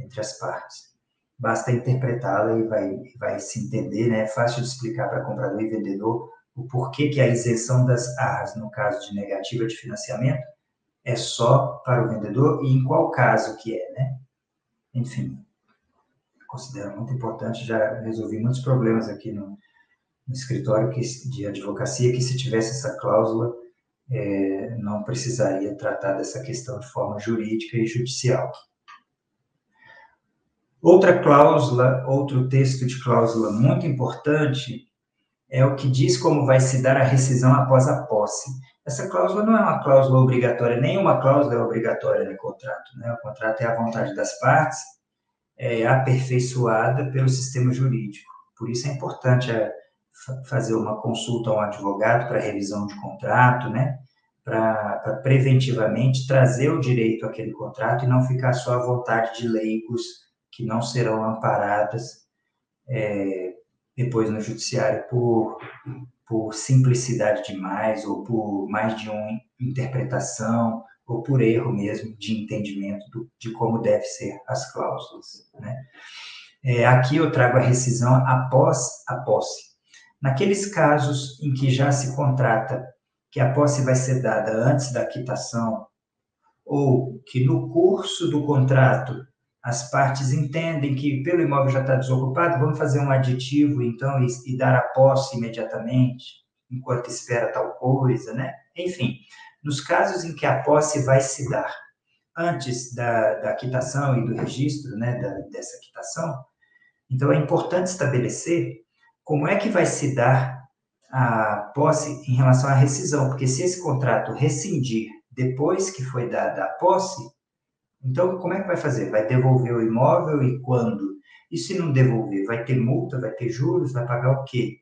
entre as partes. Basta interpretá-la e vai, vai se entender, né? É fácil de explicar para comprador e vendedor o porquê que a isenção das arras, no caso de negativa de financiamento, é só para o vendedor e em qual caso que é, né? Enfim, considero muito importante, já resolvi muitos problemas aqui no, no escritório que, de advocacia, que se tivesse essa cláusula, é, não precisaria tratar dessa questão de forma jurídica e judicial. Outra cláusula, outro texto de cláusula muito importante é o que diz como vai se dar a rescisão após a posse. Essa cláusula não é uma cláusula obrigatória, nenhuma cláusula é obrigatória no contrato. Né? O contrato é a vontade das partes, é aperfeiçoada pelo sistema jurídico. Por isso é importante é, fazer uma consulta a um advogado para revisão de contrato, né? Para preventivamente trazer o direito àquele contrato e não ficar só à vontade de leigos que não serão amparadas é, depois no judiciário por, por simplicidade demais ou por mais de uma interpretação ou por erro mesmo de entendimento do, de como deve ser as cláusulas. Né? É, aqui eu trago a rescisão após a posse. Naqueles casos em que já se contrata que a posse vai ser dada antes da quitação, ou que no curso do contrato as partes entendem que pelo imóvel já está desocupado, vamos fazer um aditivo então e, e dar a posse imediatamente, enquanto espera tal coisa, né? Enfim, nos casos em que a posse vai se dar antes da, da quitação e do registro, né, da, dessa quitação, então é importante estabelecer como é que vai se dar a posse em relação à rescisão? Porque se esse contrato rescindir depois que foi dada a posse, então como é que vai fazer? Vai devolver o imóvel e quando? E se não devolver, vai ter multa, vai ter juros, vai pagar o quê?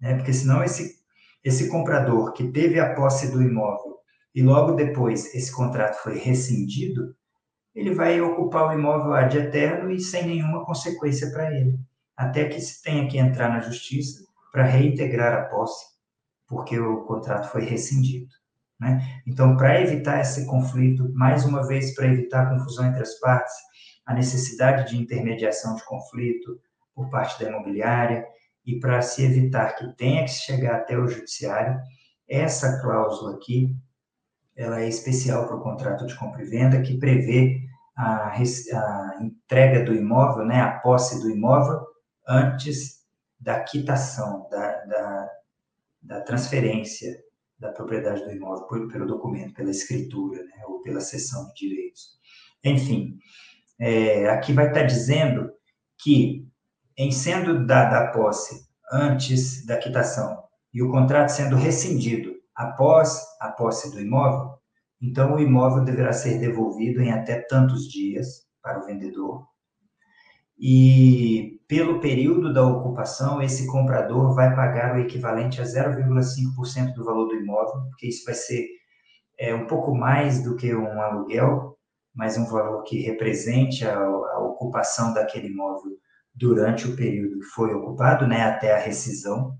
Né? Porque senão esse, esse comprador que teve a posse do imóvel e logo depois esse contrato foi rescindido, ele vai ocupar o imóvel ad eterno e sem nenhuma consequência para ele até que se tenha que entrar na justiça para reintegrar a posse, porque o contrato foi rescindido. Né? Então, para evitar esse conflito, mais uma vez, para evitar a confusão entre as partes, a necessidade de intermediação de conflito por parte da imobiliária e para se evitar que tenha que chegar até o judiciário, essa cláusula aqui, ela é especial para o contrato de compra e venda, que prevê a, a entrega do imóvel, né, a posse do imóvel, antes da quitação, da, da, da transferência da propriedade do imóvel por, pelo documento, pela escritura, né, ou pela cessão de direitos. Enfim, é, aqui vai estar dizendo que, em sendo dada a posse antes da quitação e o contrato sendo rescindido após a posse do imóvel, então o imóvel deverá ser devolvido em até tantos dias para o vendedor e pelo período da ocupação, esse comprador vai pagar o equivalente a 0,5% do valor do imóvel, porque isso vai ser é, um pouco mais do que um aluguel, mas um valor que represente a, a ocupação daquele imóvel durante o período que foi ocupado, né, até a rescisão,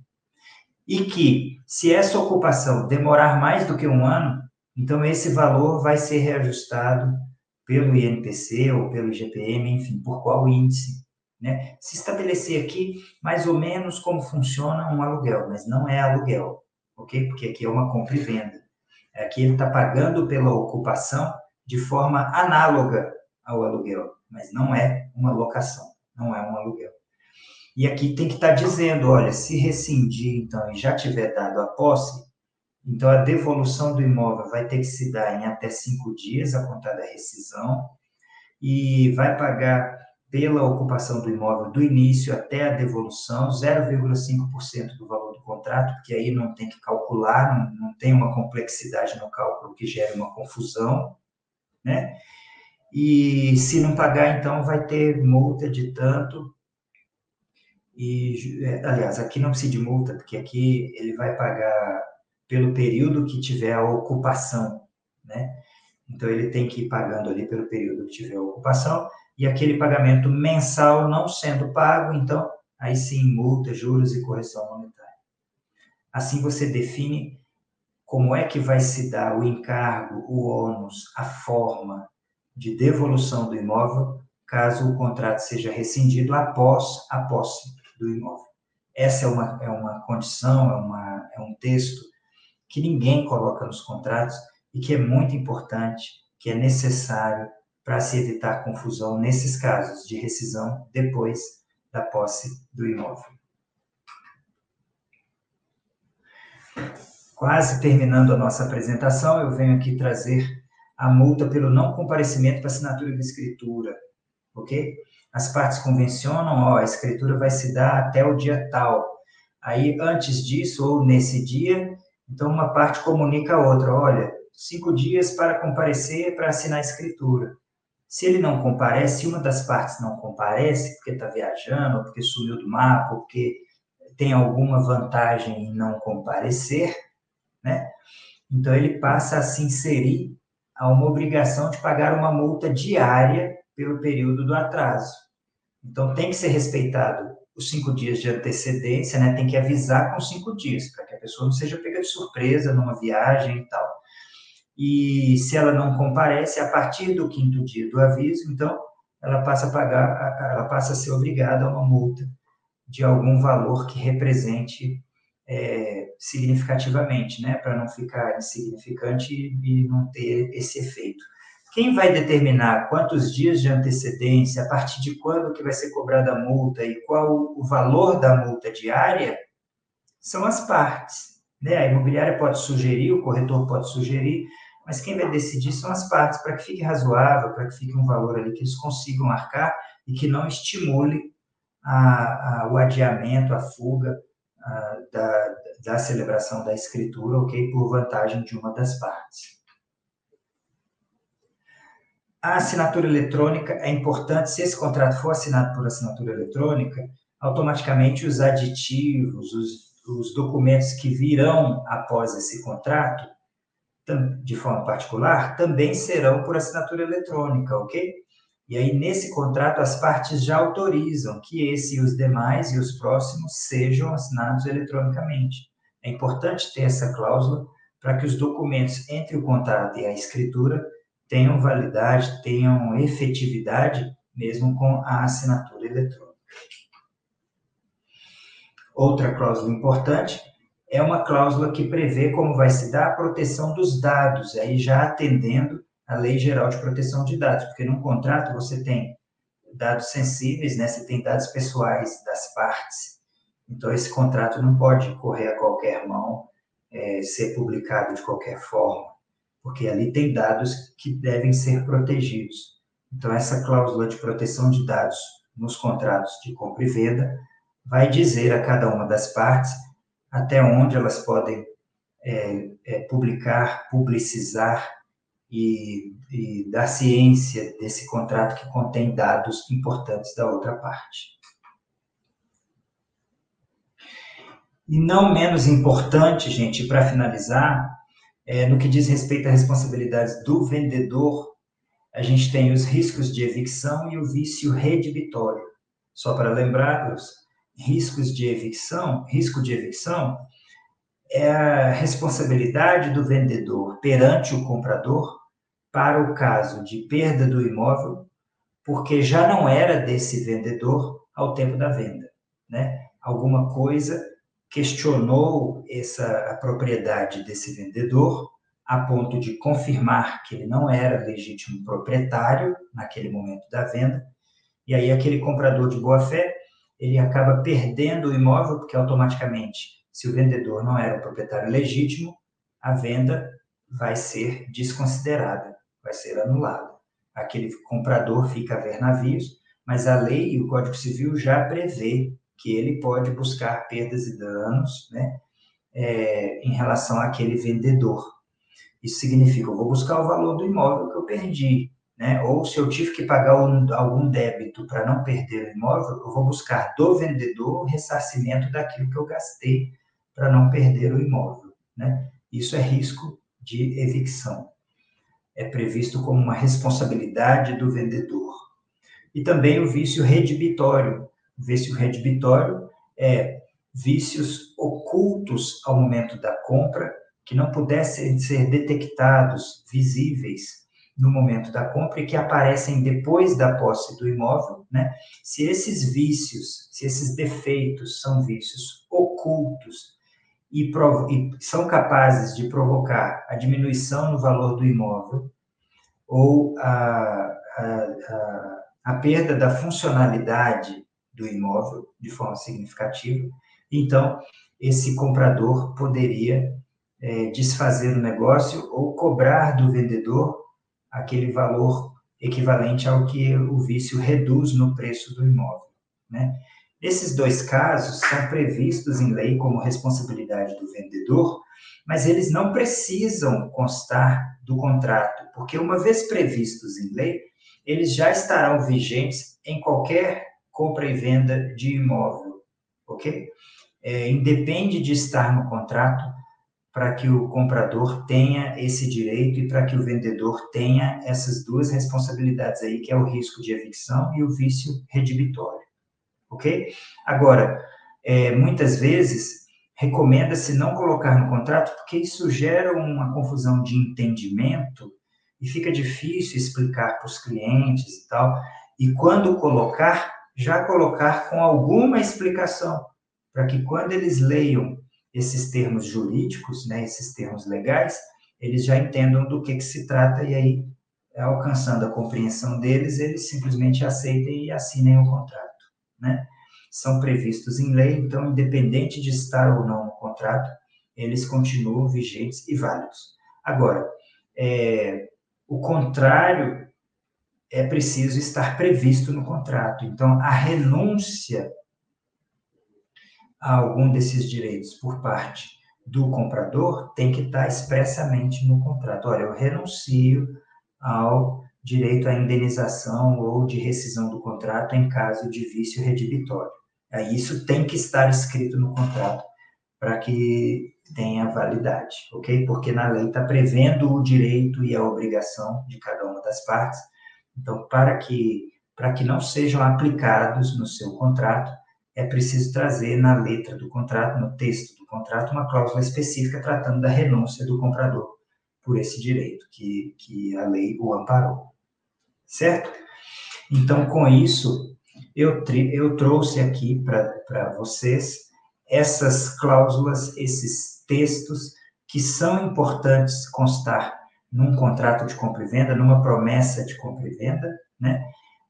e que, se essa ocupação demorar mais do que um ano, então esse valor vai ser reajustado pelo INPC ou pelo IGPM, enfim, por qual índice. Né? Se estabelecer aqui mais ou menos como funciona um aluguel, mas não é aluguel, ok? Porque aqui é uma compra e venda. Aqui ele está pagando pela ocupação de forma análoga ao aluguel, mas não é uma locação, não é um aluguel. E aqui tem que estar tá dizendo, olha, se rescindir, então, e já tiver dado a posse, então a devolução do imóvel vai ter que se dar em até cinco dias, a contar da rescisão, e vai pagar pela ocupação do imóvel do início até a devolução, 0,5% do valor do contrato, porque aí não tem que calcular, não, não tem uma complexidade no cálculo que gere uma confusão, né? E se não pagar, então vai ter multa de tanto. E, é, aliás, aqui não precisa de multa, porque aqui ele vai pagar pelo período que tiver a ocupação, né? Então ele tem que ir pagando ali pelo período que tiver a ocupação e aquele pagamento mensal não sendo pago, então, aí sim, multa, juros e correção monetária. Assim você define como é que vai se dar o encargo, o ônus, a forma de devolução do imóvel, caso o contrato seja rescindido após a posse do imóvel. Essa é uma, é uma condição, é, uma, é um texto que ninguém coloca nos contratos e que é muito importante, que é necessário para se evitar confusão nesses casos de rescisão depois da posse do imóvel. Quase terminando a nossa apresentação, eu venho aqui trazer a multa pelo não comparecimento para assinatura de escritura, ok? As partes convencionam, ó, a escritura vai se dar até o dia tal. Aí, antes disso, ou nesse dia, então uma parte comunica a outra, olha, cinco dias para comparecer para assinar a escritura. Se ele não comparece, se uma das partes não comparece, porque está viajando, ou porque sumiu do mapa, ou porque tem alguma vantagem em não comparecer, né? Então ele passa a se inserir a uma obrigação de pagar uma multa diária pelo período do atraso. Então tem que ser respeitado os cinco dias de antecedência, né? Tem que avisar com cinco dias para pessoa não seja pega de surpresa numa viagem e tal e se ela não comparece, a partir do quinto dia do aviso, então, ela passa a pagar, ela passa a ser obrigada a uma multa de algum valor que represente é, significativamente, né, para não ficar insignificante e não ter esse efeito. Quem vai determinar quantos dias de antecedência, a partir de quando que vai ser cobrada a multa e qual o valor da multa diária, são as partes. Né? A imobiliária pode sugerir, o corretor pode sugerir, mas quem vai decidir são as partes, para que fique razoável, para que fique um valor ali que eles consigam marcar e que não estimule a, a, o adiamento, a fuga a, da, da celebração da escritura, ok? Por vantagem de uma das partes. A assinatura eletrônica é importante, se esse contrato for assinado por assinatura eletrônica, automaticamente os aditivos, os, os documentos que virão após esse contrato, de forma particular, também serão por assinatura eletrônica, ok? E aí, nesse contrato, as partes já autorizam que esse e os demais e os próximos sejam assinados eletronicamente. É importante ter essa cláusula para que os documentos entre o contrato e a escritura tenham validade, tenham efetividade, mesmo com a assinatura eletrônica. Outra cláusula importante é uma cláusula que prevê como vai se dar a proteção dos dados, aí já atendendo à Lei Geral de Proteção de Dados, porque num contrato você tem dados sensíveis, né? Você tem dados pessoais das partes. Então esse contrato não pode correr a qualquer mão, é, ser publicado de qualquer forma, porque ali tem dados que devem ser protegidos. Então essa cláusula de proteção de dados nos contratos de compra e venda vai dizer a cada uma das partes até onde elas podem é, é, publicar, publicizar e, e dar ciência desse contrato que contém dados importantes da outra parte. E não menos importante, gente, para finalizar, é, no que diz respeito à responsabilidade do vendedor, a gente tem os riscos de evicção e o vício redibitório. Só para lembrar-los, riscos de evicção, risco de evicção é a responsabilidade do vendedor perante o comprador para o caso de perda do imóvel, porque já não era desse vendedor ao tempo da venda, né? Alguma coisa questionou essa a propriedade desse vendedor a ponto de confirmar que ele não era legítimo proprietário naquele momento da venda, e aí aquele comprador de boa fé, ele acaba perdendo o imóvel, porque automaticamente, se o vendedor não era o proprietário legítimo, a venda vai ser desconsiderada, vai ser anulada. Aquele comprador fica a ver navios, mas a lei e o Código Civil já prevê que ele pode buscar perdas e danos né, é, em relação àquele vendedor. Isso significa, eu vou buscar o valor do imóvel que eu perdi, né? Ou se eu tive que pagar um, algum débito para não perder o imóvel, eu vou buscar do vendedor o ressarcimento daquilo que eu gastei para não perder o imóvel, né? Isso é risco de evicção. É previsto como uma responsabilidade do vendedor. E também o vício redibitório. O vício redibitório é vícios ocultos ao momento da compra que não pudessem ser detectados, visíveis no momento da compra e que aparecem depois da posse do imóvel, né? Se esses vícios, se esses defeitos são vícios ocultos e, e são capazes de provocar a diminuição no valor do imóvel ou a, a, a, a perda da funcionalidade do imóvel de forma significativa, então esse comprador poderia é, desfazer o negócio ou cobrar do vendedor aquele valor equivalente ao que o vício reduz no preço do imóvel. Né? Esses dois casos são previstos em lei como responsabilidade do vendedor, mas eles não precisam constar do contrato, porque uma vez previstos em lei, eles já estarão vigentes em qualquer compra e venda de imóvel, ok? É, independe de estar no contrato, para que o comprador tenha esse direito e para que o vendedor tenha essas duas responsabilidades aí, que é o risco de evicção e o vício redibitório. Ok? Agora, é, muitas vezes recomenda-se não colocar no contrato porque isso gera uma confusão de entendimento e fica difícil explicar para os clientes e tal. E quando colocar, já colocar com alguma explicação, para que quando eles leiam esses termos jurídicos, né, esses termos legais, eles já entendam do que, que se trata e aí, alcançando a compreensão deles, eles simplesmente aceitem e assinem o contrato, né? São previstos em lei, então, independente de estar ou não no contrato, eles continuam vigentes e válidos. Agora, é, o contrário é preciso estar previsto no contrato. Então, a renúncia a algum desses direitos por parte do comprador, tem que estar expressamente no contrato. Olha, eu renuncio ao direito à indenização ou de rescisão do contrato em caso de vício redibitório. Isso tem que estar escrito no contrato para que tenha validade, ok? Porque na lei está prevendo o direito e a obrigação de cada uma das partes. Então, para que para que não sejam aplicados no seu contrato, é preciso trazer na letra do contrato, no texto do contrato, uma cláusula específica tratando da renúncia do comprador por esse direito que, que a lei o amparou. Certo? Então, com isso, eu, eu trouxe aqui para vocês essas cláusulas, esses textos que são importantes constar num contrato de compra e venda, numa promessa de compra e venda, né?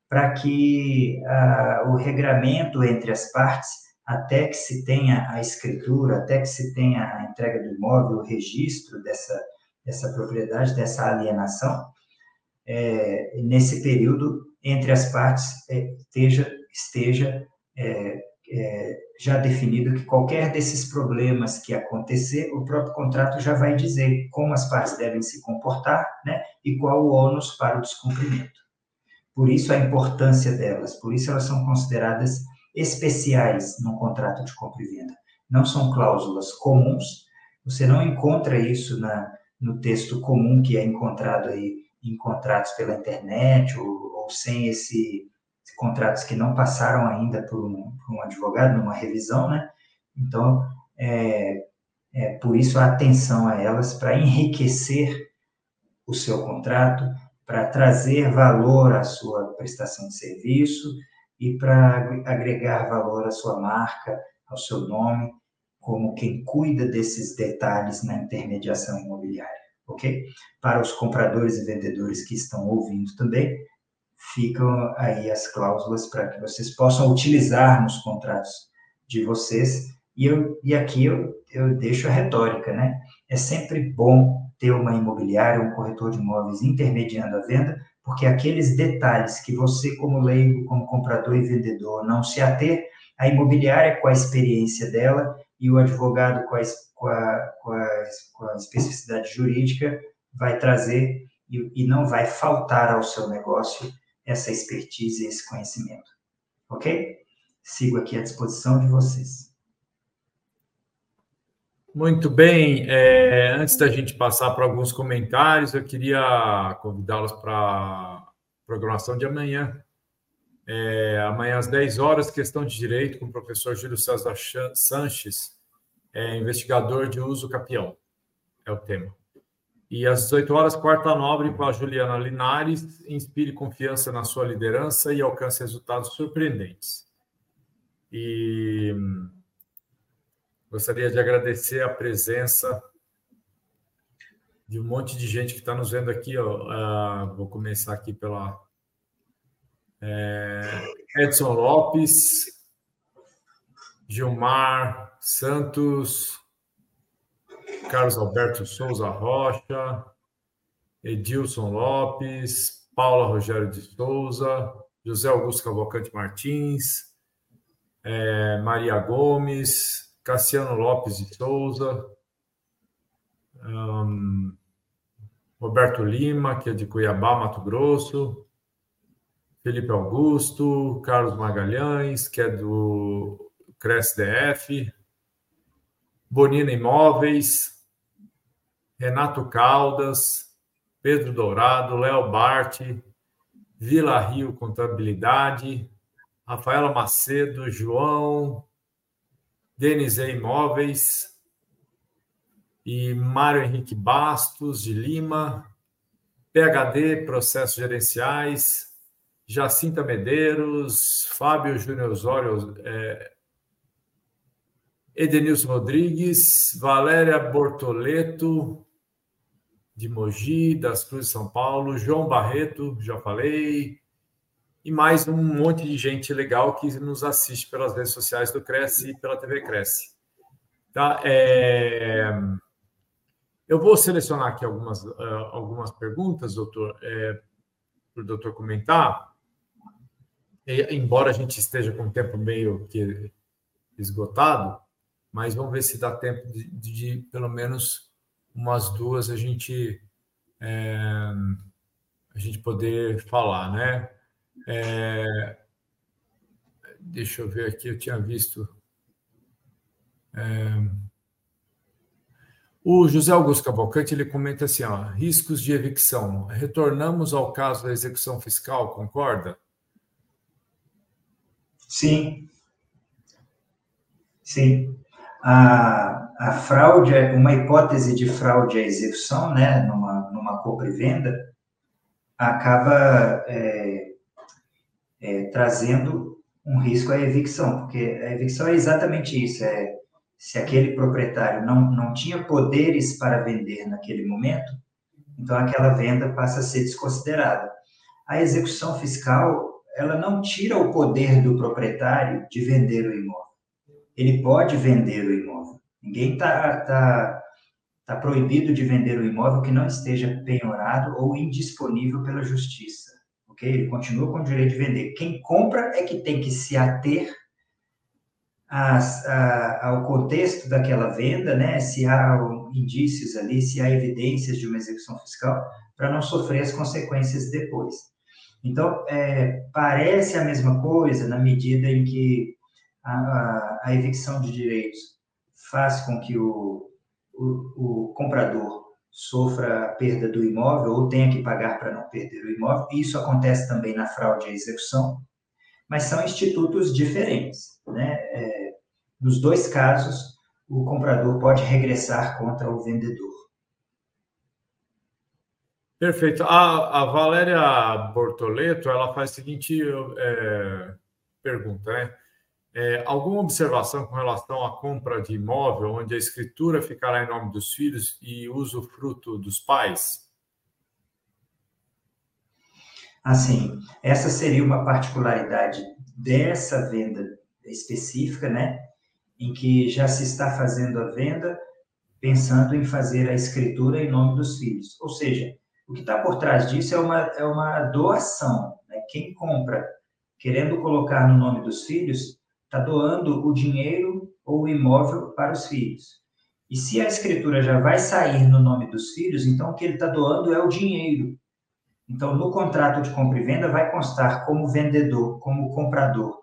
Para que uh, o regramento entre as partes, até que se tenha a escritura, até que se tenha a entrega do imóvel, o registro dessa, dessa propriedade, dessa alienação, é, nesse período, entre as partes, é, esteja, esteja é, é, já definido que qualquer desses problemas que acontecer, o próprio contrato já vai dizer como as partes devem se comportar, né, e qual o ônus para o descumprimento. Por isso a importância delas, por isso elas são consideradas especiais no contrato de compra e venda. Não são cláusulas comuns, você não encontra isso na, no texto comum que é encontrado aí em contratos pela internet ou, ou sem esse contratos que não passaram ainda por um, por um advogado numa revisão, né? Então, é, é por isso a atenção a elas para enriquecer o seu contrato, para trazer valor à sua prestação de serviço e para agregar valor à sua marca, ao seu nome, como quem cuida desses detalhes na intermediação imobiliária. ok? Para os compradores e vendedores que estão ouvindo também, ficam aí as cláusulas para que vocês possam utilizar nos contratos de vocês. E, eu, e aqui eu, eu deixo a retórica, né? É sempre bom ter uma imobiliária, um corretor de imóveis intermediando a venda, porque aqueles detalhes que você, como leigo, como comprador e vendedor, não se ater, a imobiliária, com a experiência dela, e o advogado, com a, com a, com a, com a especificidade jurídica, vai trazer e, e não vai faltar ao seu negócio essa expertise esse conhecimento. Ok? Sigo aqui à disposição de vocês. Muito bem. É, antes da gente passar para alguns comentários, eu queria convidá-los para a programação de amanhã. É, amanhã às 10 horas, questão de direito com o professor Júlio César Sanches, é, investigador de uso capião, é o tema. E às 18 horas, quarta nobre com a Juliana Linares, inspire confiança na sua liderança e alcance resultados surpreendentes. E gostaria de agradecer a presença de um monte de gente que está nos vendo aqui. Ó. Uh, vou começar aqui pela é, Edson Lopes, Gilmar Santos, Carlos Alberto Souza Rocha, Edilson Lopes, Paula Rogério de Souza, José Augusto Cavalcante Martins, é, Maria Gomes, Cassiano Lopes de Souza, um, Roberto Lima, que é de Cuiabá, Mato Grosso, Felipe Augusto, Carlos Magalhães, que é do CresDF, Bonina Imóveis, Renato Caldas, Pedro Dourado, Léo Bart, Vila Rio Contabilidade, Rafaela Macedo, João, Denise Imóveis e Mário Henrique Bastos de Lima, PHD Processos Gerenciais, Jacinta Medeiros, Fábio Júnior Osório, é, Edenilson Rodrigues, Valéria Bortoleto, de Mogi, das Cruzes São Paulo, João Barreto, já falei, e mais um monte de gente legal que nos assiste pelas redes sociais do Cresce e pela TV Cresce. Tá? É... Eu vou selecionar aqui algumas, uh, algumas perguntas, doutor, é, para o doutor comentar, e, embora a gente esteja com o tempo meio que esgotado, mas vamos ver se dá tempo de, de, de pelo menos umas duas a gente é, a gente poder falar, né? É, deixa eu ver aqui, eu tinha visto. É, o José Augusto Cavalcante ele comenta assim: ó, riscos de evicção. Retornamos ao caso da execução fiscal, concorda? Sim. Sim a, a fraude, uma hipótese de fraude à execução, né, numa, numa compra e venda, acaba é, é, trazendo um risco à evicção, porque a evicção é exatamente isso, é se aquele proprietário não, não tinha poderes para vender naquele momento, então aquela venda passa a ser desconsiderada. A execução fiscal, ela não tira o poder do proprietário de vender o imóvel ele pode vender o imóvel. Ninguém está tá, tá proibido de vender o imóvel que não esteja penhorado ou indisponível pela justiça. Ok? Ele continua com o direito de vender. Quem compra é que tem que se ater as, a, ao contexto daquela venda, né? Se há indícios ali, se há evidências de uma execução fiscal, para não sofrer as consequências depois. Então, é, parece a mesma coisa na medida em que a, a evicção de direitos faz com que o, o, o comprador sofra a perda do imóvel ou tenha que pagar para não perder o imóvel. Isso acontece também na fraude à execução, mas são institutos diferentes. Né? É, nos dois casos, o comprador pode regressar contra o vendedor. Perfeito. A, a Valéria Bortoleto ela faz a seguinte é, pergunta, né? É, alguma observação com relação à compra de imóvel, onde a escritura ficará em nome dos filhos e uso fruto dos pais? Assim, essa seria uma particularidade dessa venda específica, né? Em que já se está fazendo a venda pensando em fazer a escritura em nome dos filhos. Ou seja, o que está por trás disso é uma, é uma doação. Né? Quem compra querendo colocar no nome dos filhos está doando o dinheiro ou o imóvel para os filhos. E se a escritura já vai sair no nome dos filhos, então o que ele está doando é o dinheiro. Então, no contrato de compra e venda, vai constar como vendedor, como comprador,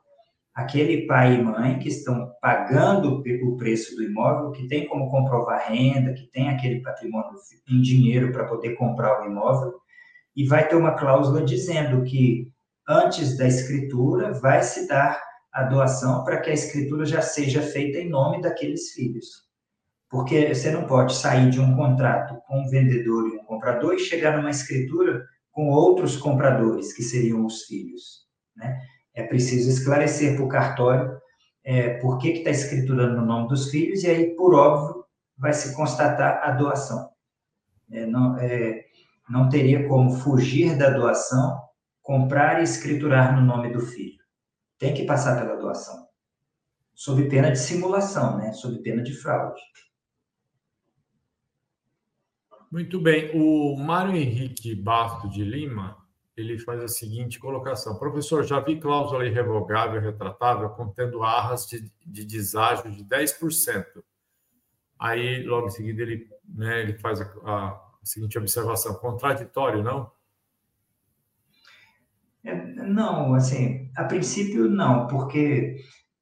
aquele pai e mãe que estão pagando o preço do imóvel, que tem como comprovar renda, que tem aquele patrimônio em dinheiro para poder comprar o imóvel, e vai ter uma cláusula dizendo que antes da escritura vai se dar a doação para que a escritura já seja feita em nome daqueles filhos. Porque você não pode sair de um contrato com um vendedor e um comprador e chegar numa escritura com outros compradores, que seriam os filhos. Né? É preciso esclarecer para o cartório é, por que está escriturando no nome dos filhos, e aí, por óbvio, vai se constatar a doação. É, não, é, não teria como fugir da doação, comprar e escriturar no nome do filho. Tem que passar pela doação. Sob pena de simulação, né? sob pena de fraude. Muito bem. O Mário Henrique Basto de Lima, ele faz a seguinte colocação. Professor, já vi cláusula irrevogável retratável contendo arras de, de deságio de 10%. Aí, logo em seguida, ele, né, ele faz a, a seguinte observação. Contraditório, não? É, não, assim, a princípio não, porque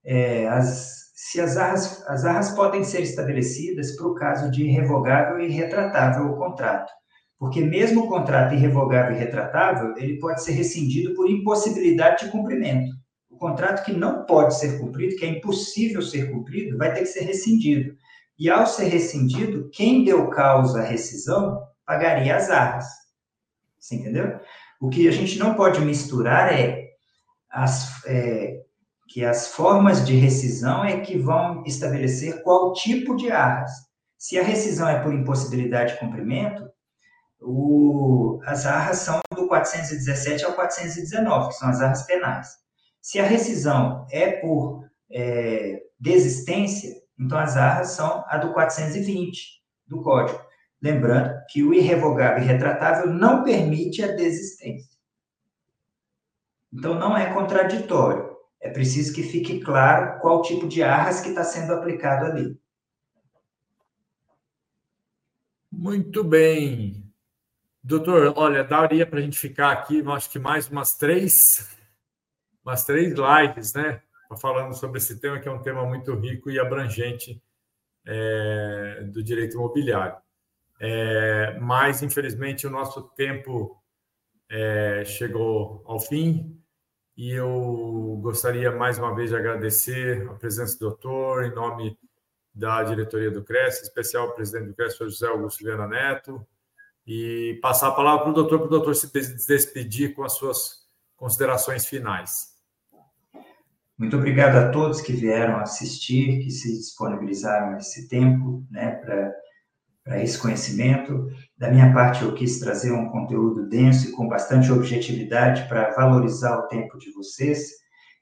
é, as se as arras, as arras podem ser estabelecidas para o caso de irrevogável e retratável o contrato. Porque mesmo o contrato irrevogável e retratável, ele pode ser rescindido por impossibilidade de cumprimento. O contrato que não pode ser cumprido, que é impossível ser cumprido, vai ter que ser rescindido. E ao ser rescindido, quem deu causa à rescisão pagaria as arras. Você entendeu? O que a gente não pode misturar é as, é, que as formas de rescisão é que vão estabelecer qual tipo de arras. Se a rescisão é por impossibilidade de cumprimento, o, as arras são do 417 ao 419, que são as arras penais. Se a rescisão é por é, desistência, então as arras são a do 420 do Código. Lembrando que o irrevogável e retratável não permite a desistência. Então não é contraditório é preciso que fique claro qual tipo de arras que está sendo aplicado ali. Muito bem. Doutor, olha, daria para a gente ficar aqui, acho que mais umas três, umas três lives, né? Falando sobre esse tema, que é um tema muito rico e abrangente é, do direito imobiliário. É, mas, infelizmente, o nosso tempo é, chegou ao fim. E eu gostaria mais uma vez de agradecer a presença do doutor, em nome da diretoria do CRES, em especial o presidente do CRES, José Augusto Viana Neto, e passar a palavra para o doutor, para o doutor se despedir com as suas considerações finais. Muito obrigado a todos que vieram assistir, que se disponibilizaram esse tempo né, para para esse conhecimento. Da minha parte, eu quis trazer um conteúdo denso e com bastante objetividade para valorizar o tempo de vocês.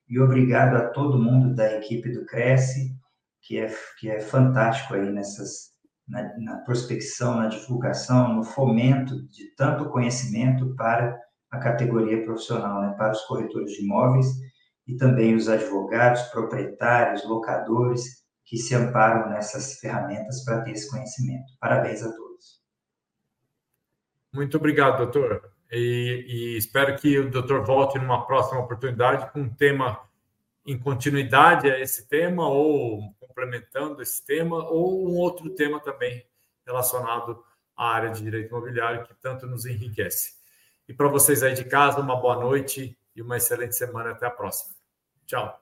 E obrigado a todo mundo da equipe do Cresce, que é, que é fantástico aí nessas, na, na prospecção, na divulgação, no fomento de tanto conhecimento para a categoria profissional, né, para os corretores de imóveis e também os advogados, proprietários, locadores que se amparam nessas ferramentas para ter esse conhecimento. Parabéns a todos. Muito obrigado, doutor. E, e espero que o doutor volte numa próxima oportunidade com um tema em continuidade a esse tema, ou complementando esse tema, ou um outro tema também relacionado à área de direito imobiliário que tanto nos enriquece. E para vocês aí de casa, uma boa noite e uma excelente semana. Até a próxima. Tchau.